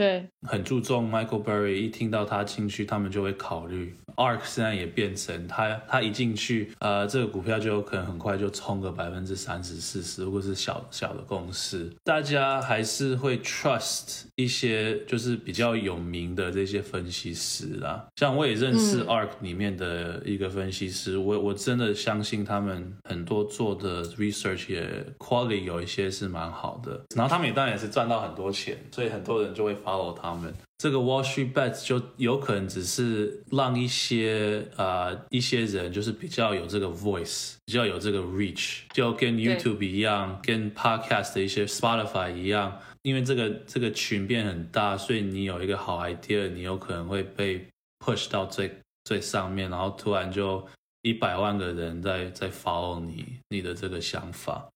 很注重 Michael Berry，一听到他进去，他们就会考虑。Ark 现在也变成它它一进去，呃，这个股票就有可能很快就冲个百分之三十、四十。如果是小小的公司，大家还是会 trust 一些就是比较有名的这些分析师啦。像我也认识 Ark 里面的一个分析师，我我真的相信他们很多做的 research 也 quality 有一些是蛮好的。然后他们也当然也是赚到很多钱，所以很多人就会 follow 他们。这个 Wall Street Bets 就有可能只是让一些呃一些人就是比较有这个 voice，比较有这个 reach，就跟 YouTube 一样，跟 Podcast 的一些 Spotify 一样，因为这个这个群变很大，所以你有一个好 idea，你有可能会被 push 到最最上面，然后突然就一百万个人在在 follow 你你的这个想法。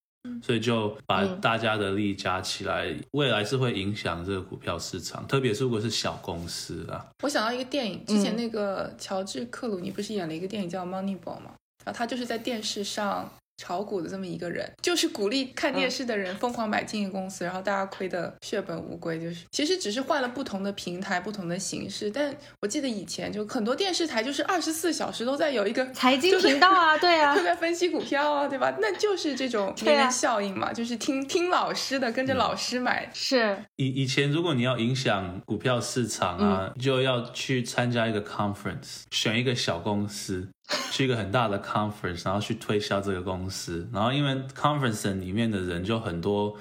所以就把大家的力加起来，未来是会影响这个股票市场，特别是如果是小公司啊。我想到一个电影，之前那个乔治克鲁尼不是演了一个电影叫《Moneyball》吗？然后他就是在电视上。炒股的这么一个人，就是鼓励看电视的人疯狂买进公司，然后大家亏得血本无归。就是其实只是换了不同的平台、不同的形式。但我记得以前就很多电视台就是二十四小时都在有一个财经频道啊，对啊，都在分析股票啊，对吧？那就是这种名人效应嘛，就是听听老师的，跟着老师买。是以以前如果你要影响股票市场啊，就要去参加一个 conference，选一个小公司。去一个很大的 conference，然后去推销这个公司，然后因为 conference 里面的人就很多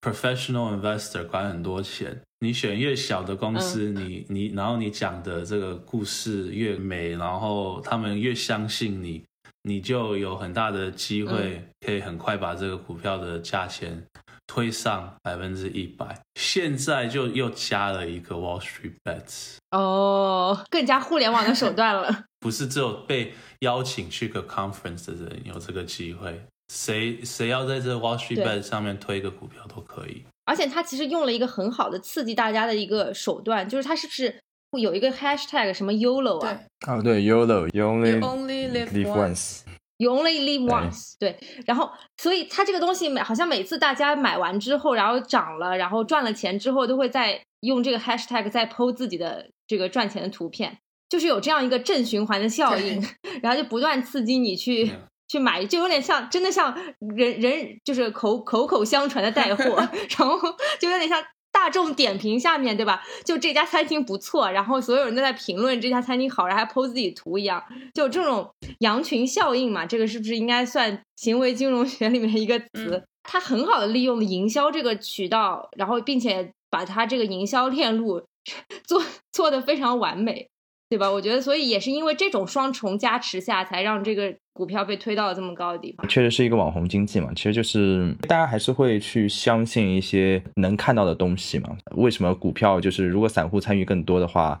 professional investor，管很多钱。你选越小的公司，你你然后你讲的这个故事越美，然后他们越相信你，你就有很大的机会可以很快把这个股票的价钱推上百分之一百。现在就又加了一个 Wall Street Bets，哦，更加互联网的手段了。不是只有被邀请去个 conference 的人有这个机会，谁谁要在这 Wall Street Bet 上面推一个股票都可以。而且他其实用了一个很好的刺激大家的一个手段，就是他是不是会有一个 hashtag 什么 YOLO 啊？哦，对，YOLO，You only live once，You only live once。对，然后所以他这个东西每好像每次大家买完之后，然后涨了，然后赚了钱之后，都会在用这个 hashtag 再 po 自己的这个赚钱的图片。就是有这样一个正循环的效应，然后就不断刺激你去去买，就有点像真的像人人就是口口口相传的带货，然后就有点像大众点评下面对吧？就这家餐厅不错，然后所有人都在评论这家餐厅好，然后还 po 自己图一样，就这种羊群效应嘛，这个是不是应该算行为金融学里面一个词？它很好的利用了营销这个渠道，然后并且把它这个营销链路 做做的非常完美。对吧？我觉得，所以也是因为这种双重加持下，才让这个股票被推到了这么高的地方。确实是一个网红经济嘛，其实就是大家还是会去相信一些能看到的东西嘛。为什么股票就是如果散户参与更多的话，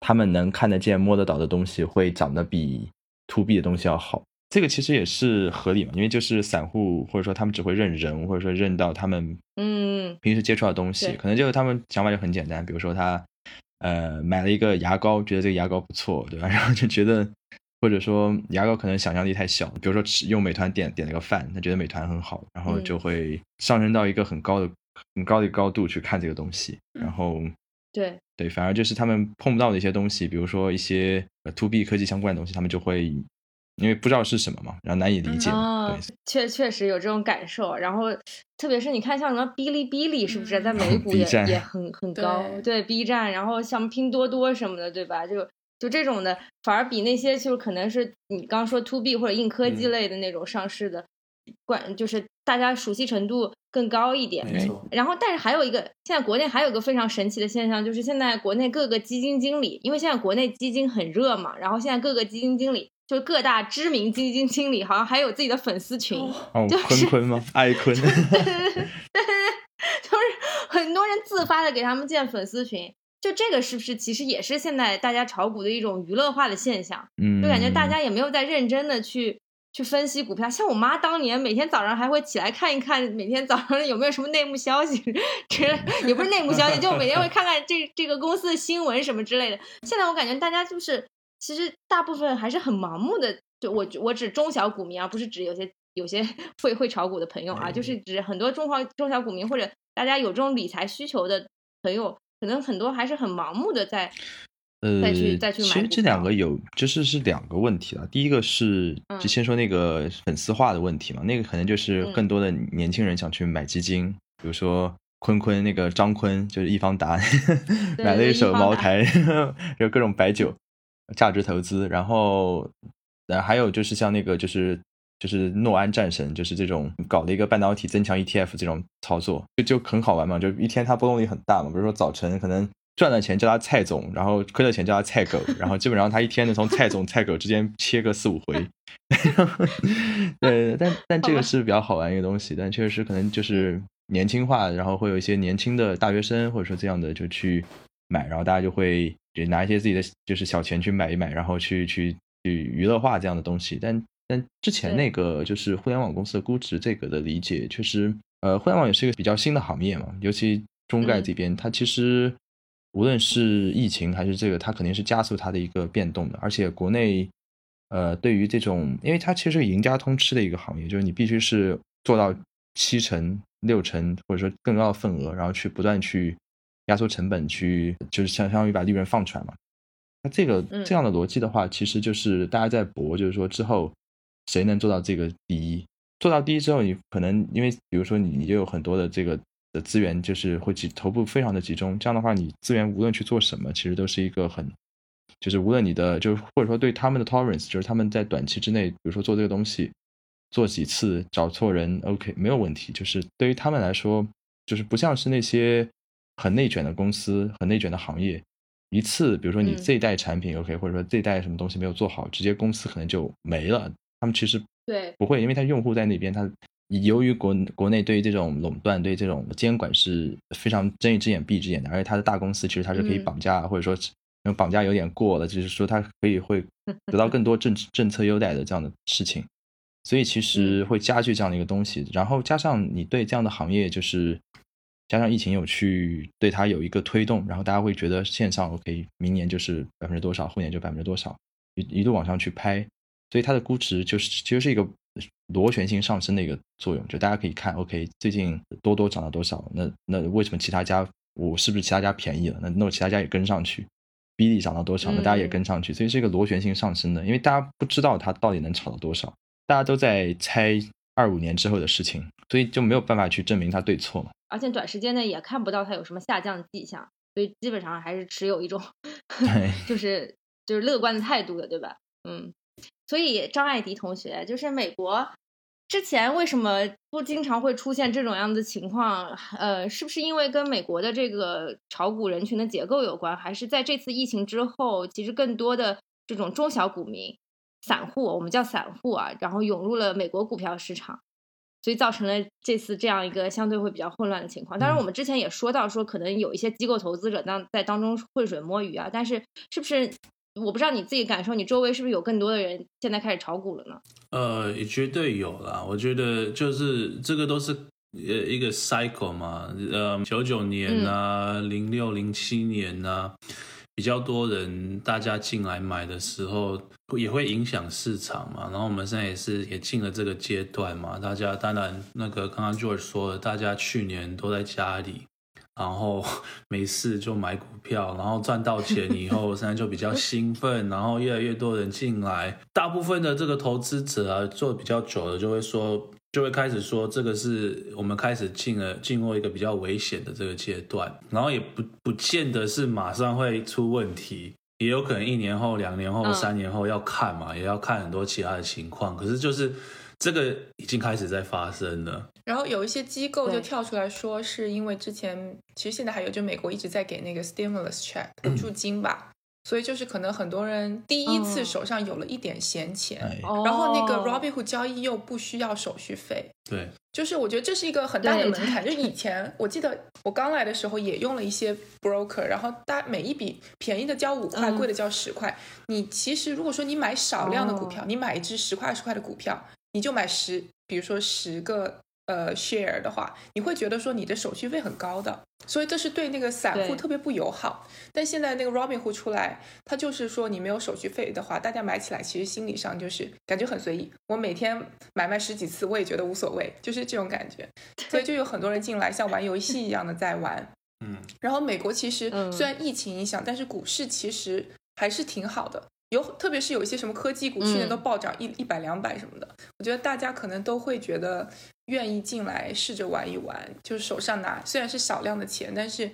他们能看得见、摸得到的东西会涨得比 to B 的东西要好？这个其实也是合理嘛，因为就是散户或者说他们只会认人，或者说认到他们嗯平时接触的东西，可能就是他们想法就很简单，比如说他。呃，买了一个牙膏，觉得这个牙膏不错，对吧？然后就觉得，或者说牙膏可能想象力太小，比如说吃用美团点点了个饭，他觉得美团很好，然后就会上升到一个很高的、很高的高度去看这个东西，然后对对，反而就是他们碰不到的一些东西，比如说一些 to B 科技相关的东西，他们就会。因为不知道是什么嘛，然后难以理解。对，确确实有这种感受。然后，特别是你看，像什么哔哩哔哩，是不是在美股也也很很高？对，B 站，然后像拼多多什么的，对吧？就就这种的，反而比那些就是可能是你刚说 to B 或者硬科技类的那种上市的，管就是大家熟悉程度更高一点。没错，然后，但是还有一个，现在国内还有一个非常神奇的现象，就是现在国内各个基金经理，因为现在国内基金很热嘛，然后现在各个基金经理，就各大知名基金经理，好像还有自己的粉丝群，哦，就是坤坤吗？爱坤。对对对对对，就是很多人自发的给他们建粉丝群。就这个是不是其实也是现在大家炒股的一种娱乐化的现象？嗯，就感觉大家也没有在认真的去去分析股票。像我妈当年每天早上还会起来看一看，每天早上有没有什么内幕消息，这也不是内幕消息，就每天会看看这这个公司的新闻什么之类的。现在我感觉大家就是其实大部分还是很盲目的，就我我指中小股民啊，不是指有些有些 会会炒股的朋友啊，就是指很多中小中小股民或者大家有这种理财需求的朋友。可能很多还是很盲目的在，呃，再去再去买。其实这两个有就是是两个问题了。第一个是就先说那个粉丝化的问题嘛，那个可能就是更多的年轻人想去买基金，比如说坤坤那个张坤就是易方达 买了一手茅台，有各种白酒价值投资，然后呃还有就是像那个就是就是诺安战神，就是这种搞了一个半导体增强 ETF 这种操作，就就很好玩嘛，就一天它波动率很大嘛。比如说早晨可能赚了钱叫他蔡总，然后亏了钱叫他蔡狗，然后基本上他一天能从蔡总、蔡狗之间切个四五回。对，但但这个是比较好玩一个东西，但确实可能就是年轻化，然后会有一些年轻的大学生或者说这样的就去买，然后大家就会就拿一些自己的就是小钱去买一买，然后去去去娱乐化这样的东西，但。但之前那个就是互联网公司的估值，这个的理解确实，呃，互联网也是一个比较新的行业嘛，尤其中概这边，它其实无论是疫情还是这个，它肯定是加速它的一个变动的。而且国内，呃，对于这种，因为它其实是赢家通吃的一个行业，就是你必须是做到七成、六成或者说更高的份额，然后去不断去压缩成本，去就是相相当于把利润放出来嘛。那这个这样的逻辑的话，其实就是大家在搏，就是说之后。谁能做到这个第一？做到第一之后，你可能因为比如说你你就有很多的这个的资源，就是会集头部非常的集中。这样的话，你资源无论去做什么，其实都是一个很，就是无论你的就是或者说对他们的 tolerance，就是他们在短期之内，比如说做这个东西，做几次找错人，OK 没有问题。就是对于他们来说，就是不像是那些很内卷的公司、很内卷的行业，一次比如说你这一代产品 OK，或者说这一代什么东西没有做好，直接公司可能就没了。他们其实对。不会，因为他用户在那边，他由于国国内对于这种垄断、对这种监管是非常睁一只眼闭一只眼的，而且他的大公司其实他是可以绑架，或者说绑架有点过了，就是说他可以会 得到更多政政策优待的这样的事情，所以其实会加剧这样的一个东西。然后加上你对这样的行业，就是加上疫情有去对它有一个推动，然后大家会觉得线上 OK，明年就是百分之多少，后年就百分之多少，一一路往上去拍。所以它的估值就是其实是一个螺旋性上升的一个作用，就大家可以看，OK，最近多多涨了多少？那那为什么其他家我是不是其他家便宜了？那那其他家也跟上去，比例涨到多少？那大家也跟上去，所以是一个螺旋性上升的。因为大家不知道它到底能炒到多少，大家都在猜二五年之后的事情，所以就没有办法去证明它对错嘛。而且短时间内也看不到它有什么下降的迹象，所以基本上还是持有一种 就是就是乐观的态度的，对吧？嗯。所以张爱迪同学，就是美国之前为什么不经常会出现这种样的情况？呃，是不是因为跟美国的这个炒股人群的结构有关？还是在这次疫情之后，其实更多的这种中小股民、散户，我们叫散户啊，然后涌入了美国股票市场，所以造成了这次这样一个相对会比较混乱的情况。当然，我们之前也说到，说可能有一些机构投资者当在当中浑水摸鱼啊，但是是不是？我不知道你自己感受，你周围是不是有更多的人现在开始炒股了呢？呃，也绝对有啦。我觉得就是这个都是呃一个 cycle 嘛。呃，九九年啊，零六零七年啊，比较多人大家进来买的时候，也会影响市场嘛。然后我们现在也是也进了这个阶段嘛。大家当然那个刚刚 George 说了，大家去年都在家里。然后 没事就买股票，然后赚到钱以后，现在就比较兴奋，然后越来越多人进来。大部分的这个投资者啊，做比较久的就会说，就会开始说，这个是我们开始进了进入一个比较危险的这个阶段。然后也不不见得是马上会出问题，也有可能一年后、两年后、三年后要看嘛，也要看很多其他的情况。可是就是。这个已经开始在发生了。然后有一些机构就跳出来说，是因为之前其实现在还有，就美国一直在给那个 stimulus check 补 助金吧，所以就是可能很多人第一次嗯手上有了一点闲钱，然后那个 Robinhood 交易又不需要手续费，对，就是我觉得这是一个很大的门槛。就以前我记得我刚来的时候也用了一些 broker，然后大每一笔便宜的交五块，嗯贵的交十块。你其实如果说你买少量的股哦票，你买一只十块二十块的股票，你就买十，比如说十个呃 share 的话，你会觉得说你的手续费很高的，所以这是对那个散户特别不友好。但现在那个 Robinhood 出来，它就是说你没有手续费的话，大家买起来其实心理上就是感觉很随意。我每天买卖十几次，我也觉得无所谓，就是这种感觉。所以就有很多人进来像玩游戏一样的在玩。嗯，然后美国其实嗯虽然疫情影响，但是股市其实还是挺好的。有特别是有一些什么科技股，去年嗯都暴涨一一百两百什么的，我觉得大家可能都会觉得愿意进来试着玩一玩，就是手上拿虽然是少量的钱，但是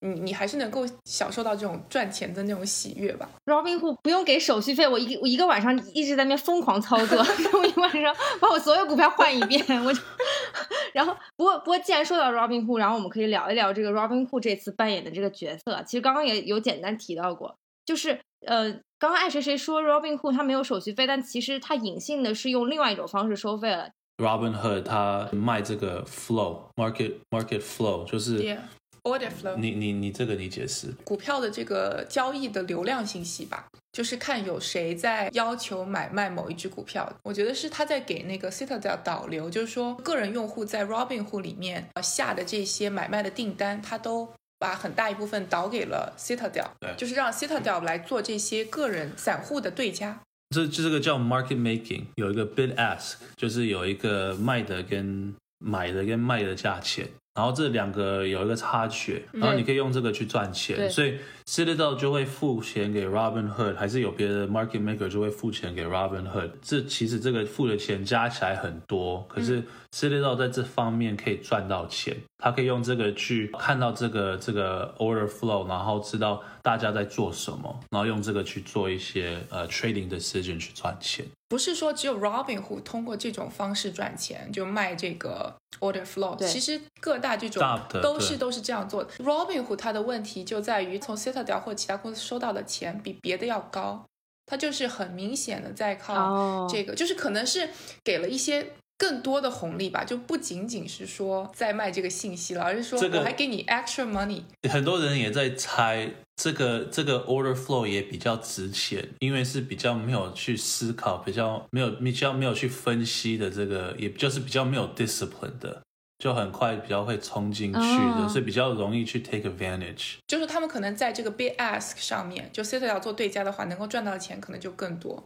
你你还是能够享受到这种赚钱的那种喜悦吧。Robinhood 不用给手续费，我一我一个晚上一直在那边疯狂操作，我一晚上把我所有股票换一遍，我就。然后，不过不过，既然说到 Robinhood，然后我们可以聊一聊这个 Robinhood 这次扮演的这个角色。其实刚刚也有简单提到过，就是呃，刚刚爱谁谁说 Robinhood 它没有手续费，但其实它隐性的是用另外一种方式收费了。Robinhood 他卖这个 flow market market flow，就是、Yeah, order flow 你你你这个你解释，股票的这个交易的流量信息吧，就是看有谁在要求买卖某一只股票。我觉得是他在给那个 Citadel 导流，就是说个人用户在 Robinhood 里面呃下的这些买卖的订单，他都把很大一部分倒给了 Citadel，对就是让 Citadel 来做这些个人散户的对家。这这个叫 market making，有一个 bid ask，就是有一个卖的跟买的跟卖的价钱，然后这两个有一个差距，然后你可以用这个去赚钱，对所以 Citadel 就会付钱给 Robinhood，还是有别的 market maker 就会付钱给 Robinhood。这其实这个付的钱加起来很多，可是 Citadel 在这方面可以赚到钱，他可以用这个去看到这个这个 order flow，然后知道大家在做什么，然后用这个去做一些呃 trading decision 去赚钱。不是说只有 Robinhood 通过这种方式赚钱，就卖这个 order flow。其实各大这种都是都是这样做的。Robinhood 它的问题就在于从 Citadel 或其他公司收到的钱比别的要高，它就是很明显的在靠哦这个，就是可能是给了一些。更多的红利吧，就不仅仅是说在卖这个信息了，而是说我还给你 extra money。很多人也在猜这个这个 order flow 也比较值钱，因为是比较没有去思考，比较没有比较没有去分析的这个，也就是比较没有 discipline 的，就很快比较会冲进去的，哦所以比较容易去 take advantage。就是他们可能在这个 bid ask 上面，就 Citadel 做对家的话，能够赚到的钱可能就更多，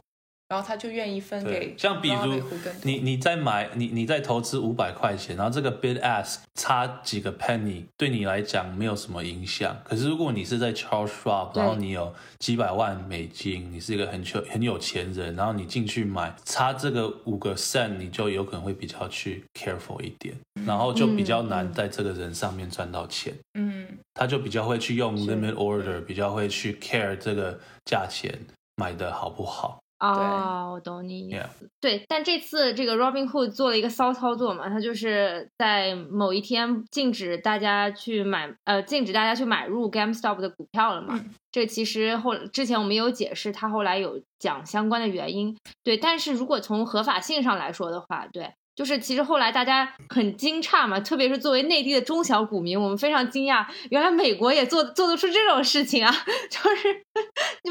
然后他就愿意分对给，像比如你你在买你你在投资五百块钱，然后这个 bid ask 差几个 penny 对你来讲没有什么影响。可是如果你是在 Charles Schwab，然后你有几百万美金，你是一个很有很有钱人，然后你进去买，差这个五个 cent，你就有可能会比较去 careful 一点，然后就比较难嗯在这个人上面赚到钱。嗯，他就比较会去用是 limit order，比较会去 care 这个价钱买的好不好。哦，我懂你意思。对，但这次这个 Robinhood 做了一个骚操作嘛，他就是在某一天禁止大家去买，呃，禁止大家去买入 GameStop 的股票了嘛。嗯这其实后之前我们有解释，他后来有讲相关的原因。对，但是如果从合法性上来说的话，对。就是其实后来大家很惊诧嘛，特别是作为内地的中小股民，我们非常惊讶，原来美国也做做得出这种事情啊！就是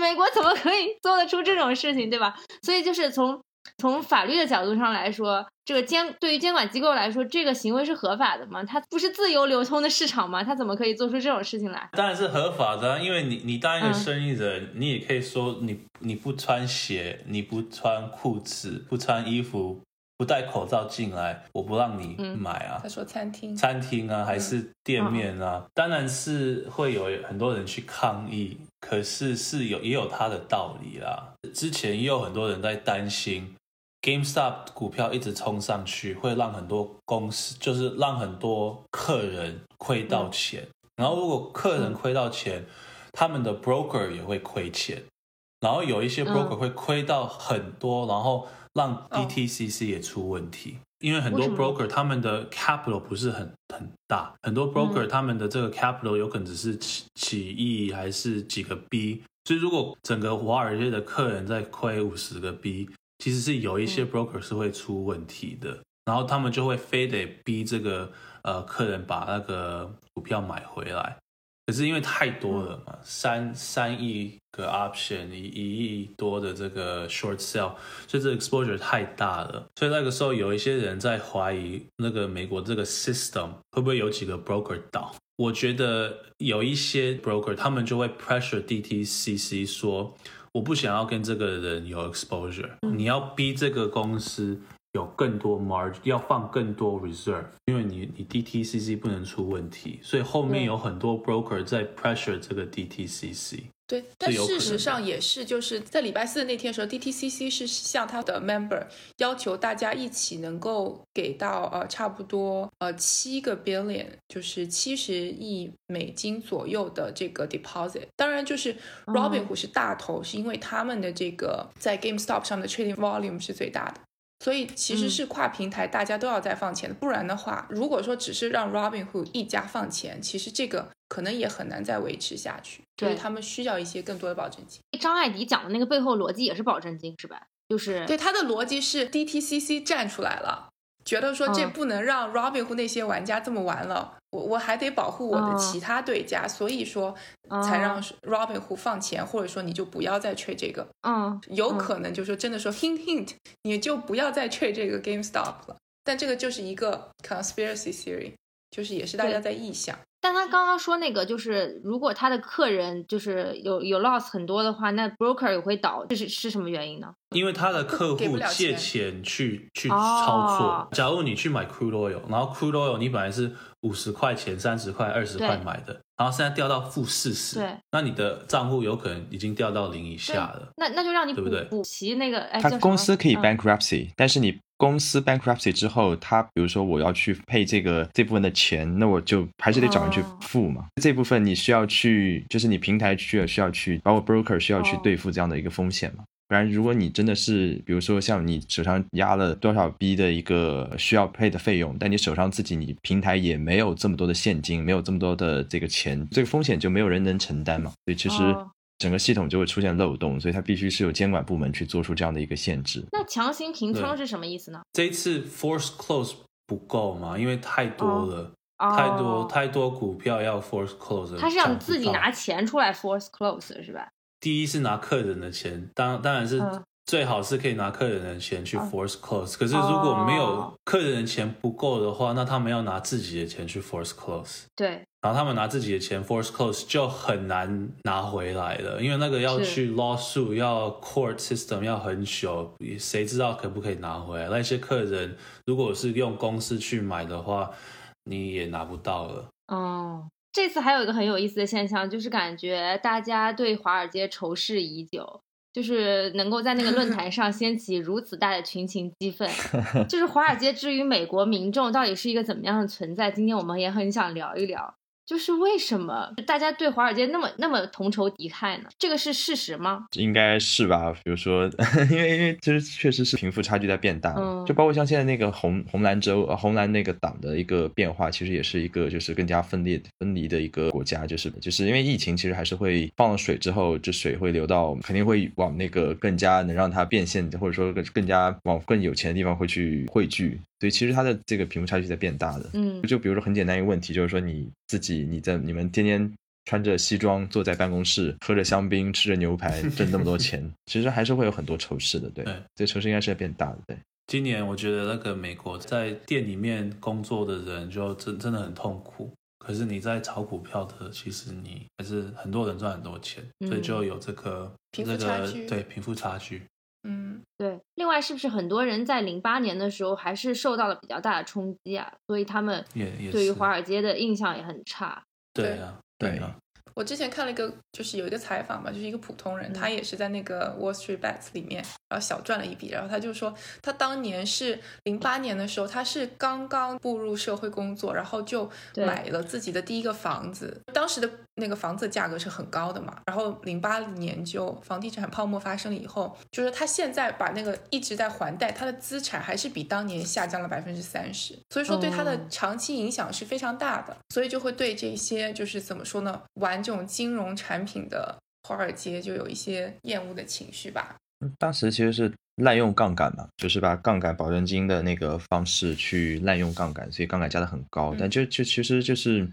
美国怎么可以做得出这种事情，对吧？所以就是从从法律的角度上来说，这个监对于监管机构来说，这个行为是合法的吗？它不是自由流通的市场吗？它怎么可以做出这种事情来？当然是合法的啊、因为你你当一个嗯生意人，你也可以说你你不穿鞋，你不穿裤子，不穿衣服，不戴口罩进来，我不让你嗯买啊。他说餐厅，餐厅啊，还是店面啊，当然是会有很多人去抗议，可是是有也有他的道理啦。之前也有很多人在担心，GameStop 股票一直冲上去，会让很多公司，就是让很多客人亏到钱。然后如果客人亏到钱，他们的 broker 也会亏钱。然后有一些嗯 broker 会亏到很多，然后让哦。DTCC 也出问题。因为很多 broker 他们的 capital 不是很很大，很多 broker 嗯他们的这个 capital 有可能只是几几亿还是几个 B，所以如果整个华尔街的客人在亏五十个 B，其实是有一些嗯。broker 是会出问题的，然后他们就会非得逼这个呃客人把那个股票买回来。可是因为太多了嘛，三三亿个 option，一一亿多的这个 short sell，所以这 exposure 太大了。所以那个时候有一些人在怀疑那个美国这个 system 会不会有几个 broker 倒。我觉得有一些 broker 他们就会 pressure DTCC 说，我不想要跟这个人有 exposure，、你要逼这个公司有更多 margin，要放更多 reserve，因为你你 DTCC 不能出问题，所以后面有很多 broker 在 pressure 这个 DTCC。对，但事实上也是，就是在礼拜四的那天的时候，DTCC 是向他的 member 要求大家一起能够给到呃差不多呃七个 billion，就是七十亿美金左右的这个 deposit。当然，就是 Robinhood 是大头，是因为他们的这个在 GameStop 上的 trading volume 是最大的。所以其实嗯是跨平台，大家都要在放钱的，不然的话，如果说只是让 Robinhood 一家放钱，其实这个可能也很难再维持下去。所以对他们需要一些更多的保证金。张艾迪讲的那个背后逻辑也是保证金是吧？就是对，他的逻辑是 DTCC 站出来了，觉得说这嗯不能让 Robinhood 那些玩家这么玩了，我我还得保护我的嗯其他对家，所以说才让 Robinhood 放钱，或者说你就不要再 trade 这个。嗯，有可能就说真的说 hint hint，你就不要再 trade 这个 GameStop 了。但这个就是一个 conspiracy theory，就是也是大家在臆想。但他刚刚说那个，就是如果他的客人就是有有 loss 很多的话，那 broker 也会倒，这是是什么原因呢？因为他的客户借钱钱去去哦操作。假如你去买 crude oil，然后 crude oil 你本来是五十块钱、三十块、二十块买的，然后现在掉到负四十，对，那你的账户有可能已经掉到零以下了。那那就让你补对不对补齐那个，哎，他公司可以嗯 bankruptcy，、但是你公司 bankruptcy 之后，他比如说我要去配这个这部分的钱，那我就还是得找人去哦付嘛。这部分你需要去，就是你平台需要需要去，包括 broker 需要去哦对付这样的一个风险嘛。不然，如果你真的是，比如说像你手上压了多少 B 的一个需要配的费用，但你手上自己你平台也没有这么多的现金，没有这么多的这个钱，这个风险就没有人能承担嘛。所以其实哦整个系统就会出现漏洞，所以它必须是有监管部门去做出这样的一个限制。那强行平仓是什么意思呢？这一次 force close 不够嘛？因为太多了，哦太多太多股票要 force close，他是让自己拿钱出来 force close 是吧？第一是拿客人的钱，当当然是嗯最好是可以拿客人的钱去哦 force close、可是如果没有哦客人的钱不够的话，那他们要拿自己的钱去 force close，对，然后他们拿自己的钱 force close 就很难拿回来了，因为那个要去 lawsuit，要 court system 要很久，谁知道可不可以拿回来？那些客人如果是用公司去买的话，你也拿不到了。哦。这次还有一个很有意思的现象，就是感觉大家对华尔街仇视已久，就是能够在那个论 坛上掀起如此大的群情激愤。就是华尔街之于美国民众到底是一个怎么样的存在？今天我们也很想聊一聊。就是为什么大家对华尔街那么那么同仇敌忾呢？这个是事实吗？应该是吧，比如说，因为因为其实确实是贫富差距在变大，嗯就包括像现在那个红红蓝州、呃红蓝那个党的一个变化，其实也是一个就是更加分裂分离的一个国家，就是就是因为疫情，其实还是会放了水之后，这水会流到肯定会往那个更加能让它变现，或者说更更加往更有钱的地方会去汇聚，所以其实它的这个贫富差距在变大的。嗯，就比如说很简单一个问题，就是说你自己你在你们天天穿着西装坐在办公室，喝着香槟，吃着牛排，挣那么多 钱，其实还是会有很多仇视的，对，对这仇视应该是在变大的，对。今年我觉得那个美国在店里面工作的人就真真的很痛苦。可是你在炒股票的，其实你还是很多人赚很多钱，嗯所以就有这个贫富这个差距对贫富差距。嗯，对。另外，是不是很多人在零八年的时候还是受到了比较大的冲击啊？所以他们对于华尔街的印象也很差。对啊对啊，我之前看了一个，就是有一个采访嘛，就是一个普通人，他也是在那个 Wall Street Bets 里面，然后小赚了一笔，然后他就说，他当年是零八年的时候，他是刚刚步入社会工作，然后就买了自己的第一个房子，当时的那个房子价格是很高的嘛，然后零八年就房地产泡沫发生了以后，就是他现在把那个一直在还贷，他的资产还是比当年下降了百分之三十，所以说对他的哦。长期影响是非常大的，所以就会对这些就是怎么说呢，玩这种金融产品的华尔街就有一些厌恶的情绪吧。当时其实是滥用杠杆嘛，就是把杠杆保证金的那个方式去滥用杠杆，所以杠杆加的很高。嗯但就就其实就是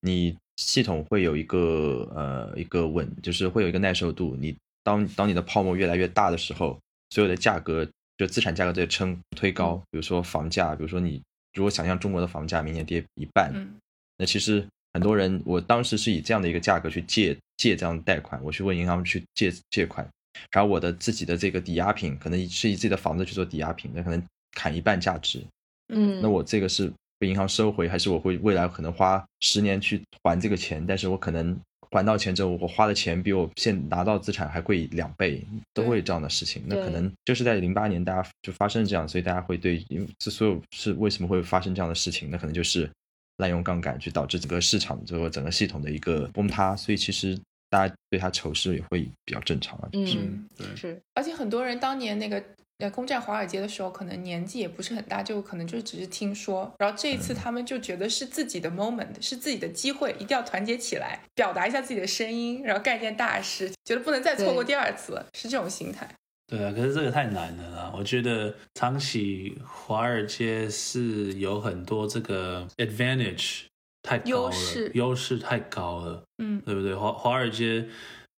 你系统会有一个呃一个稳，就是会有一个耐受度。你当当你的泡沫越来越大的时候，所有的价格就资产价格在撑推高，嗯比如说房价，比如说你如果想象中国的房价明年跌一半，嗯那其实很多人，我当时是以这样的一个价格去借借这样的贷款，我去问银行去借借款，然后我的自己的这个抵押品可能是以自己的房子去做抵押品，那可能砍一半价值，嗯，那我这个是被银行收回，还是我会未来可能花十年去还这个钱，但是我可能还到钱之后，我花的钱比我现拿到资产还贵两倍，都会有这样的事情。那可能就是在零八年大家就发生这样，所以大家会对，因为这所有是为什么会发生这样的事情？那可能就是滥用杠杆，去导致整个市场最后整个系统的一个崩塌。所以其实大家对它仇视也会比较正常啊。就是嗯对，是而且很多人当年那个呃攻占华尔街的时候，可能年纪也不是很大，就可能就只是听说。然后这一次他们就觉得是自己的 moment，是自己的机会，一定要团结起来，表达一下自己的声音，然后干一件大事，觉得不能再错过第二次了，是这种心态。对啊，可是这个太难了啦。我觉得长期华尔街是有很多这个 advantage 太高了，优势优势太高了，嗯对不对？华华尔街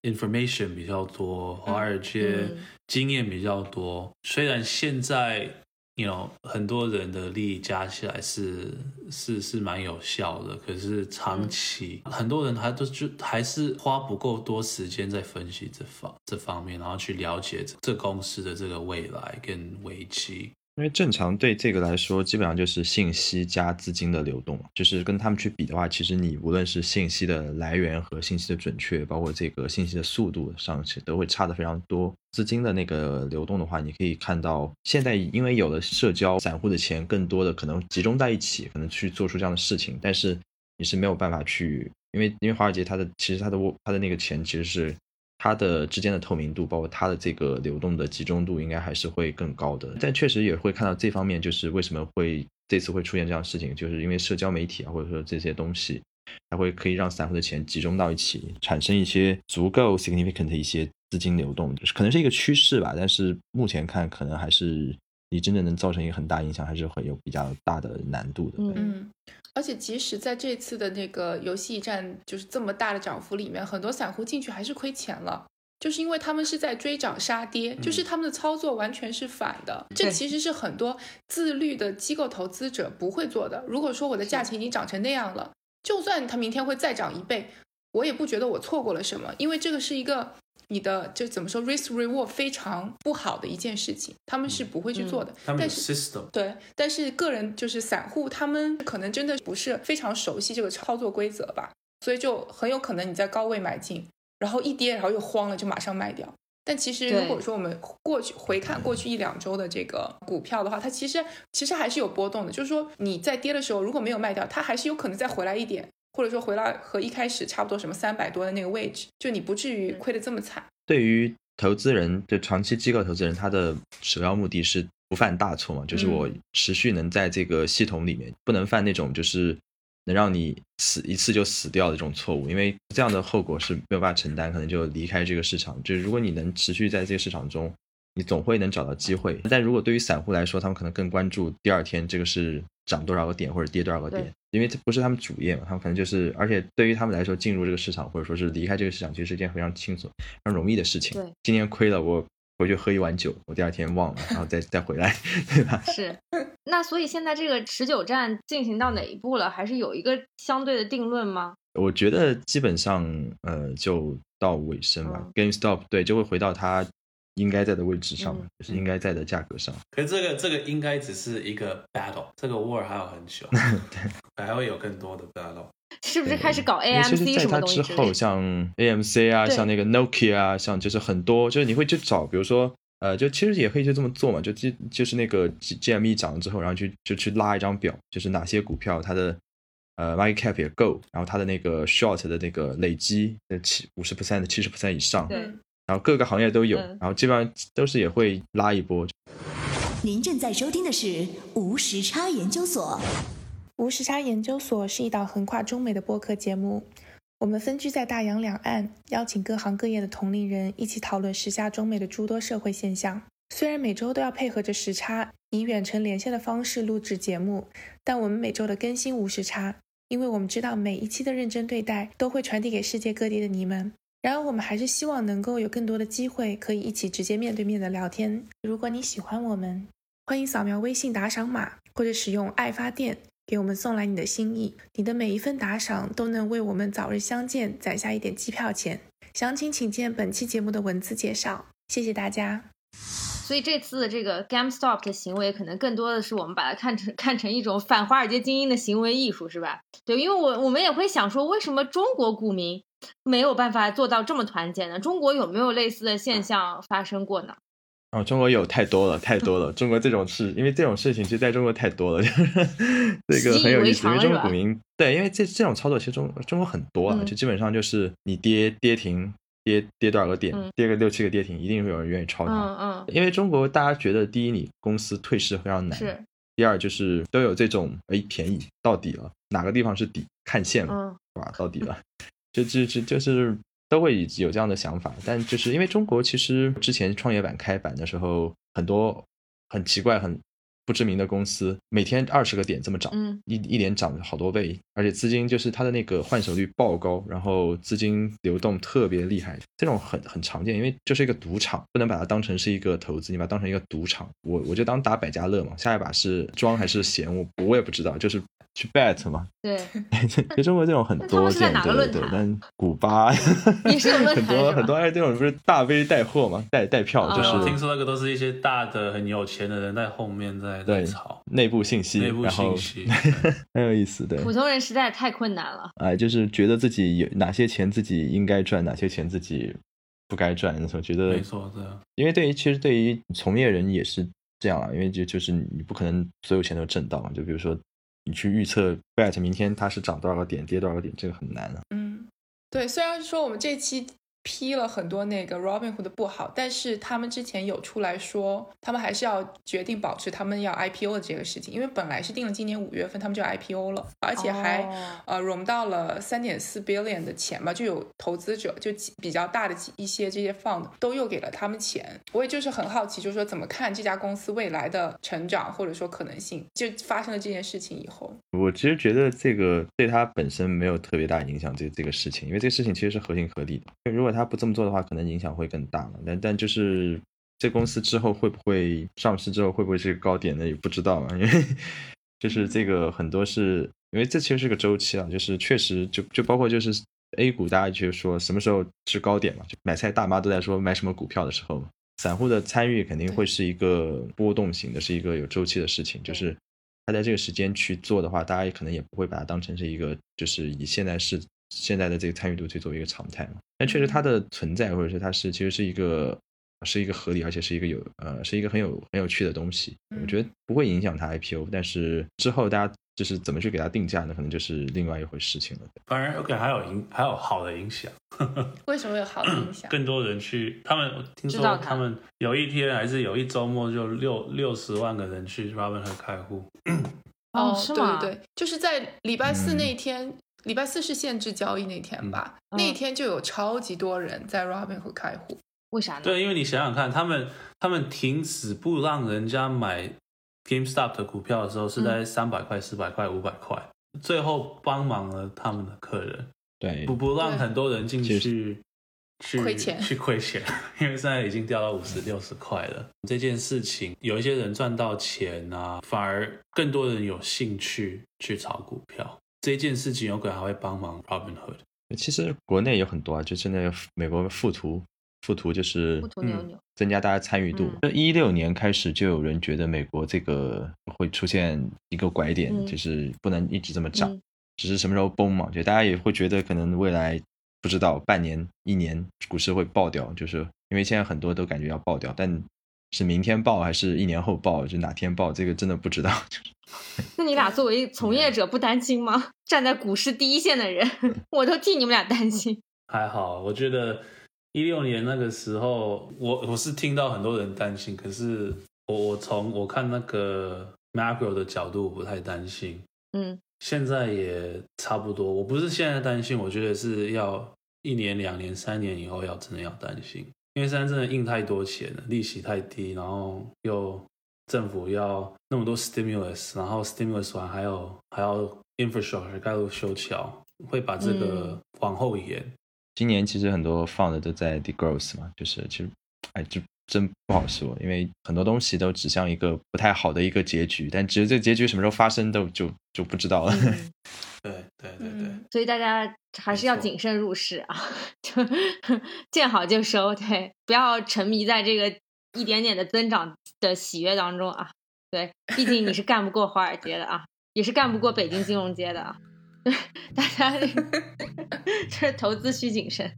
information 比较多，华尔街嗯经验比较多。虽然现在，you know，很多人的利益加起来是是是蛮有效的，可是长期、很多人他都就还是花不够多时间在分析这方这方面，然后去了解这这公司的这个未来跟危机。因为正常对这个来说，基本上就是信息加资金的流动，就是跟他们去比的话，其实你无论是信息的来源和信息的准确，包括这个信息的速度上去，都会差的非常多。资金的那个流动的话，你可以看到，现在因为有了社交，散户的钱更多的可能集中在一起，可能去做出这样的事情，但是你是没有办法去，因为因为华尔街它的其实它的它的那个钱其实是它的之间的透明度，包括它的这个流动的集中度，应该还是会更高的。但确实也会看到这方面，就是为什么会这次会出现这样的事情，就是因为社交媒体啊，或者说这些东西，它会可以让散户的钱集中到一起，产生一些足够 significant 的一些资金流动，就是可能是一个趋势吧。但是目前看，可能还是离真正能造成一个很大影响，还是会有比较大的难度的。嗯嗯，而且即使在这次的那个游戏驿站就是这么大的涨幅里面，很多散户进去还是亏钱了。就是因为他们是在追涨杀跌，就是他们的操作完全是反的。这其实是很多自律的机构投资者不会做的。如果说我的价钱已经涨成那样了，就算它明天会再涨一倍，我也不觉得我错过了什么，因为这个是一个你的就怎么说 risk reward 非常不好的一件事情，他们是不会去做的。他们有但是 system，对，但是个人就是散户，他们可能真的不是非常熟悉这个操作规则吧，所以就很有可能你在高位买进，然后一跌，然后又慌了，就马上卖掉。但其实如果说我们过去回看过去一两周的这个股票的话，它其实其实还是有波动的。就是说你在跌的时候，如果没有卖掉，它还是有可能再回来一点，或者说回来和一开始差不多什么三百多的那个位置，就你不至于亏得这么惨。对于投资人，就长期机构投资人，他的首要目的是不犯大错嘛，就是我嗯持续能在这个系统里面，不能犯那种就是能让你死一次就死掉的这种错误，因为这样的后果是没有办法承担，可能就离开这个市场。就是如果你能持续在这个市场中，你总会能找到机会。但如果对于散户来说，他们可能更关注第二天这个是涨多少个点或者跌多少个点，因为这不是他们主业嘛，他们可能就是，而且对于他们来说，进入这个市场或者说是离开这个市场，其实是一件非常轻松、非常容易的事情。对，今天亏了，我回去喝一碗酒，我第二天忘了，然后再再回来，对吧？是。那所以现在这个持久战进行到哪一步了？还是有一个相对的定论吗？我觉得基本上呃就到尾声吧、嗯 g a m e s t o p 对就会回到它应该在的位置上，嗯就是应该在的价格上。可是这个这个应该只是一个 battle，这个 war 还有很久，对还会有更多的 battle。是不是开始搞因为其实 AMC 在什么它之后，东西之类的？像 AMC 啊，像那个 Nokia 啊，像就是很多，就是你会去找，比如说，呃，就其实也可以就这么做嘛，就就就是那个 GME 涨了之后，然后去就去拉一张表，就是哪些股票它的呃 market cap 也够，然后它的那个 short 的那个累积的七五十 percent 的七十 percent 以上，然后各个行业都有，嗯然后基本上都是也会拉一波。您正在收听的是无时差研究所。无时差研究所是一档横跨中美的播客节目，我们分居在大洋两岸，邀请各行各业的同龄人一起讨论时下中美的诸多社会现象。虽然每周都要配合着时差，以远程连线的方式录制节目，但我们每周的更新无时差，因为我们知道每一期的认真对待都会传递给世界各地的你们。然而，我们还是希望能够有更多的机会可以一起直接面对面的聊天。如果你喜欢我们，欢迎扫描微信打赏码，或者使用爱发电给我们送来你的心意。你的每一份打赏都能为我们早日相见攒下一点机票钱。详情请见本期节目的文字介绍。谢谢大家。所以这次的这个 GameStop 的行为，可能更多的是我们把它看成看成一种反华尔街精英的行为艺术，是吧？对，因为我我们也会想说，为什么中国股民没有办法做到这么团结呢？中国有没有类似的现象发生过呢？哦，中国有太多了，太多了。中国这种事，因为这种事情其实在中国太多了，就 是这个很有意思。因为中国股民对，因为这这种操作其实中中国很多啊，嗯就基本上就是你跌跌停，跌跌多少个点，嗯跌个六七个跌停，一定会有人愿意抄它。嗯嗯，因为中国大家觉得，第一，你公司退市非常难；是，第二就是都有这种哎便宜到底了，哪个地方是底，看线了，嗯是吧？到底了，就就就就是都会有这样的想法。但就是因为中国其实之前创业板开板的时候，很多很奇怪、很不知名的公司，每天二十个点这么涨，嗯一一年涨了好多倍，而且资金就是它的那个换手率爆高，然后资金流动特别厉害，这种很很常见，因为这是一个赌场，不能把它当成是一个投资，你把它当成一个赌场。我我就当打百家乐嘛，下一把是庄还是闲，我我也不知道，就是去 bet 嘛。对，就中国这种很多见，对对哪个论坛，对但古巴也是有 论很多很多，哎，这种不是大 V 带货嘛，带带票，就哦是听说那个都是一些大的很有钱的人在后面在在对炒内部信息，内部然后信息。很有意思，对。普通人实在太困难了。哎，就是觉得自己有哪些钱自己应该赚，哪些钱自己不该赚。我觉得没错，对因为对于其实对于从业人也是这样啊，因为就就是你不可能所有钱都挣到嘛。就比如说你去预测 bet 明天它是涨多少个点，跌多少个点，这个很难啊。嗯，对，虽然说我们这期批了很多那个 Robinhood 的不好，但是他们之前有出来说，他们还是要决定保持他们要 IPO 的这个事情，因为本来是定了今年五月份他们就要 IPO 了，而且还、哦呃融到了三点四 billion 的钱嘛，就有投资者就比较大的一些这些 fund 都又给了他们钱。我也就是很好奇，就是说怎么看这家公司未来的成长或者说可能性，就发生了这件事情以后，我其实觉得这个对他本身没有特别大影响，这这个事情，因为这个事情其实是合情合理的。如果他不这么做的话，可能影响会更大嘛。但但就是这公司之后会不会上市之后会不会是个高点呢？也不知道嘛，因为就是这个很多是因为这其实是个周期啊，就是确实就就包括就是 A 股，大家就说什么时候是高点嘛，就买菜大妈都在说买什么股票的时候嘛。散户的参与肯定会是一个波动型的，是一个有周期的事情，就是他在这个时间去做的话，大家也可能也不会把它当成是一个，就是以现在是现在的这个参与度去作为一个常态嘛。但确实它的存在，或者是它是其实是一个是一个合理，而且是一个有呃是一个很有很有趣的东西。我觉得不会影响它 IPO，但是之后大家就是怎么去给它定价呢？可能就是另外一回事情了。反而 OK 还有影还有好的影响，为什么有好的影响？更多人去，他们我听知道它说他们有一天还是有一周末就六六十万个人去 Robinhood 开户，哦，是吗？对对对，就是在礼拜四嗯那一天，礼拜四是限制交易那天吧？嗯那一天就有超级多人在 Robinhood 开户。为啥呢？对，因为你想想看，他们他们停止不让人家买 GameStop 的股票的时候是嗯在三百块、四百块、五百块，最后帮忙了他们的客人，对不不让很多人进去去亏钱去亏钱，因为现在已经掉到五十六十块了。这件事情有一些人赚到钱啊，反而更多人有兴趣去炒股票。这件事情有可能还会帮忙 Robinhood。其实国内有很多啊，就是那个美国富途，富途就是富途牛牛增加大家参与度。一六、年开始就有人觉得美国这个会出现一个拐点，嗯就是不能一直这么涨。嗯只是什么时候崩嘛，就大家也会觉得可能未来不知道半年、一年股市会爆掉，就是因为现在很多都感觉要爆掉，但是明天报还是一年后报，就哪天报，这个真的不知道。那你俩作为从业者不担心吗？站在股市第一线的人，我都替你们俩担心。还好，我觉得一六年那个时候，我我是听到很多人担心，可是我我从我看那个 macro 的角度不太担心。嗯，现在也差不多，我不是现在担心，我觉得是要一年、两年、三年以后要真的要担心，因为现在真的印太多钱了，利息太低，然后又政府要那么多 stimulus，然后 stimulus 完还有还要 infrastructure 盖路修桥，会把这个往后延。今年其实很多放的都在 degrowth 嘛，就是其实哎就真不好说，因为很多东西都指向一个不太好的一个结局，但只是这个结局什么时候发生都就就不知道了。对对对对，所以大家还是要谨慎入市啊，就见好就收，对，不要沉迷在这个一点点的增长的喜悦当中啊。对，毕竟你是干不过华尔街的啊，也是干不过北京金融街的啊。对，大家这投资需谨慎。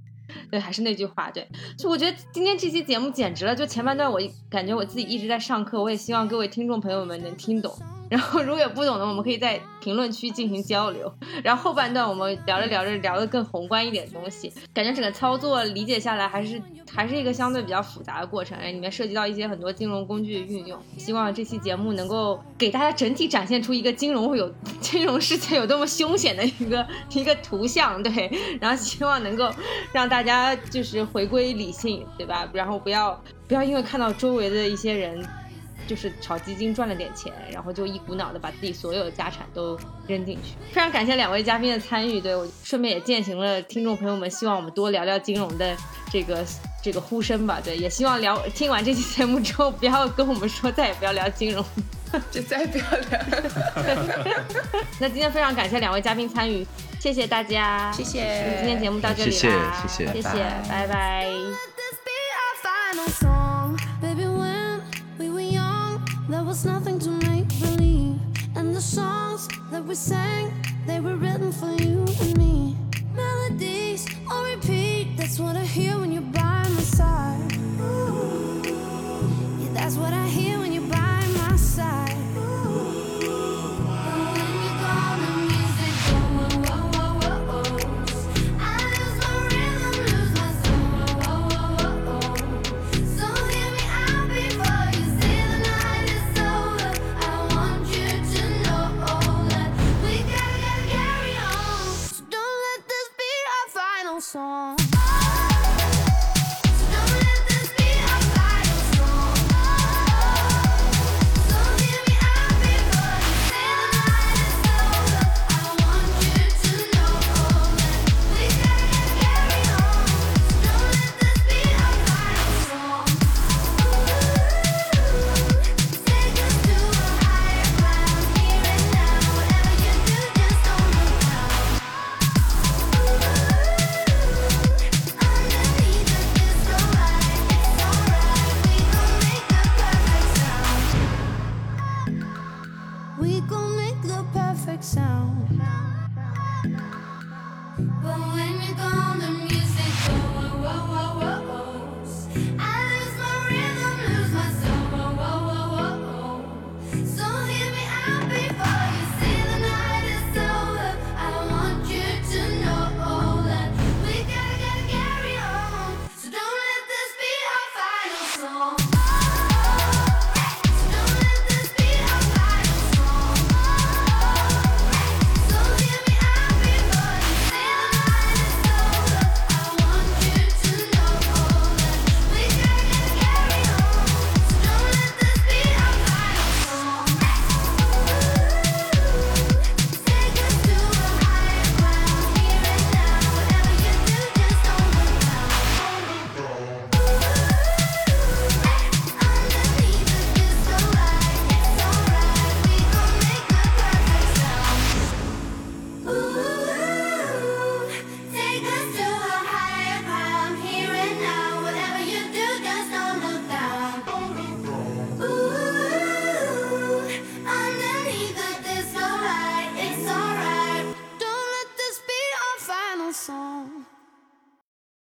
对，还是那句话，对，就我觉得今天这期节目简直了。就前半段，我感觉我自己一直在上课，我也希望各位听众朋友们能听懂。然后如果有不懂的，我们可以在评论区进行交流。然后后半段我们聊着聊着聊的更宏观一点的东西，感觉整个操作理解下来还是还是一个相对比较复杂的过程，里面涉及到一些很多金融工具的运用。希望这期节目能够给大家整体展现出一个金融会有 金融世界有多么凶险的一个一个图像，对。然后希望能够让大家就是回归理性，对吧？然后不要不要因为看到周围的一些人。就是炒基金赚了点钱，然后就一股脑的把自己所有的家产都扔进去。非常感谢两位嘉宾的参与，对我顺便也践行了听众朋友们希望我们多聊聊金融的这个这个呼声吧。对，也希望聊听完这期节目之后，不要跟我们说再也不要聊金融，就再也不要聊。那今天非常感谢两位嘉宾参与，谢谢大家，谢谢。今天节目到这里啦，谢谢，谢谢，拜拜。There was nothing to make believe. And the songs that we sang, they were written for you and me. Melodies on repeat, that's what I hear when you're by my side. Yeah, that's what I hear.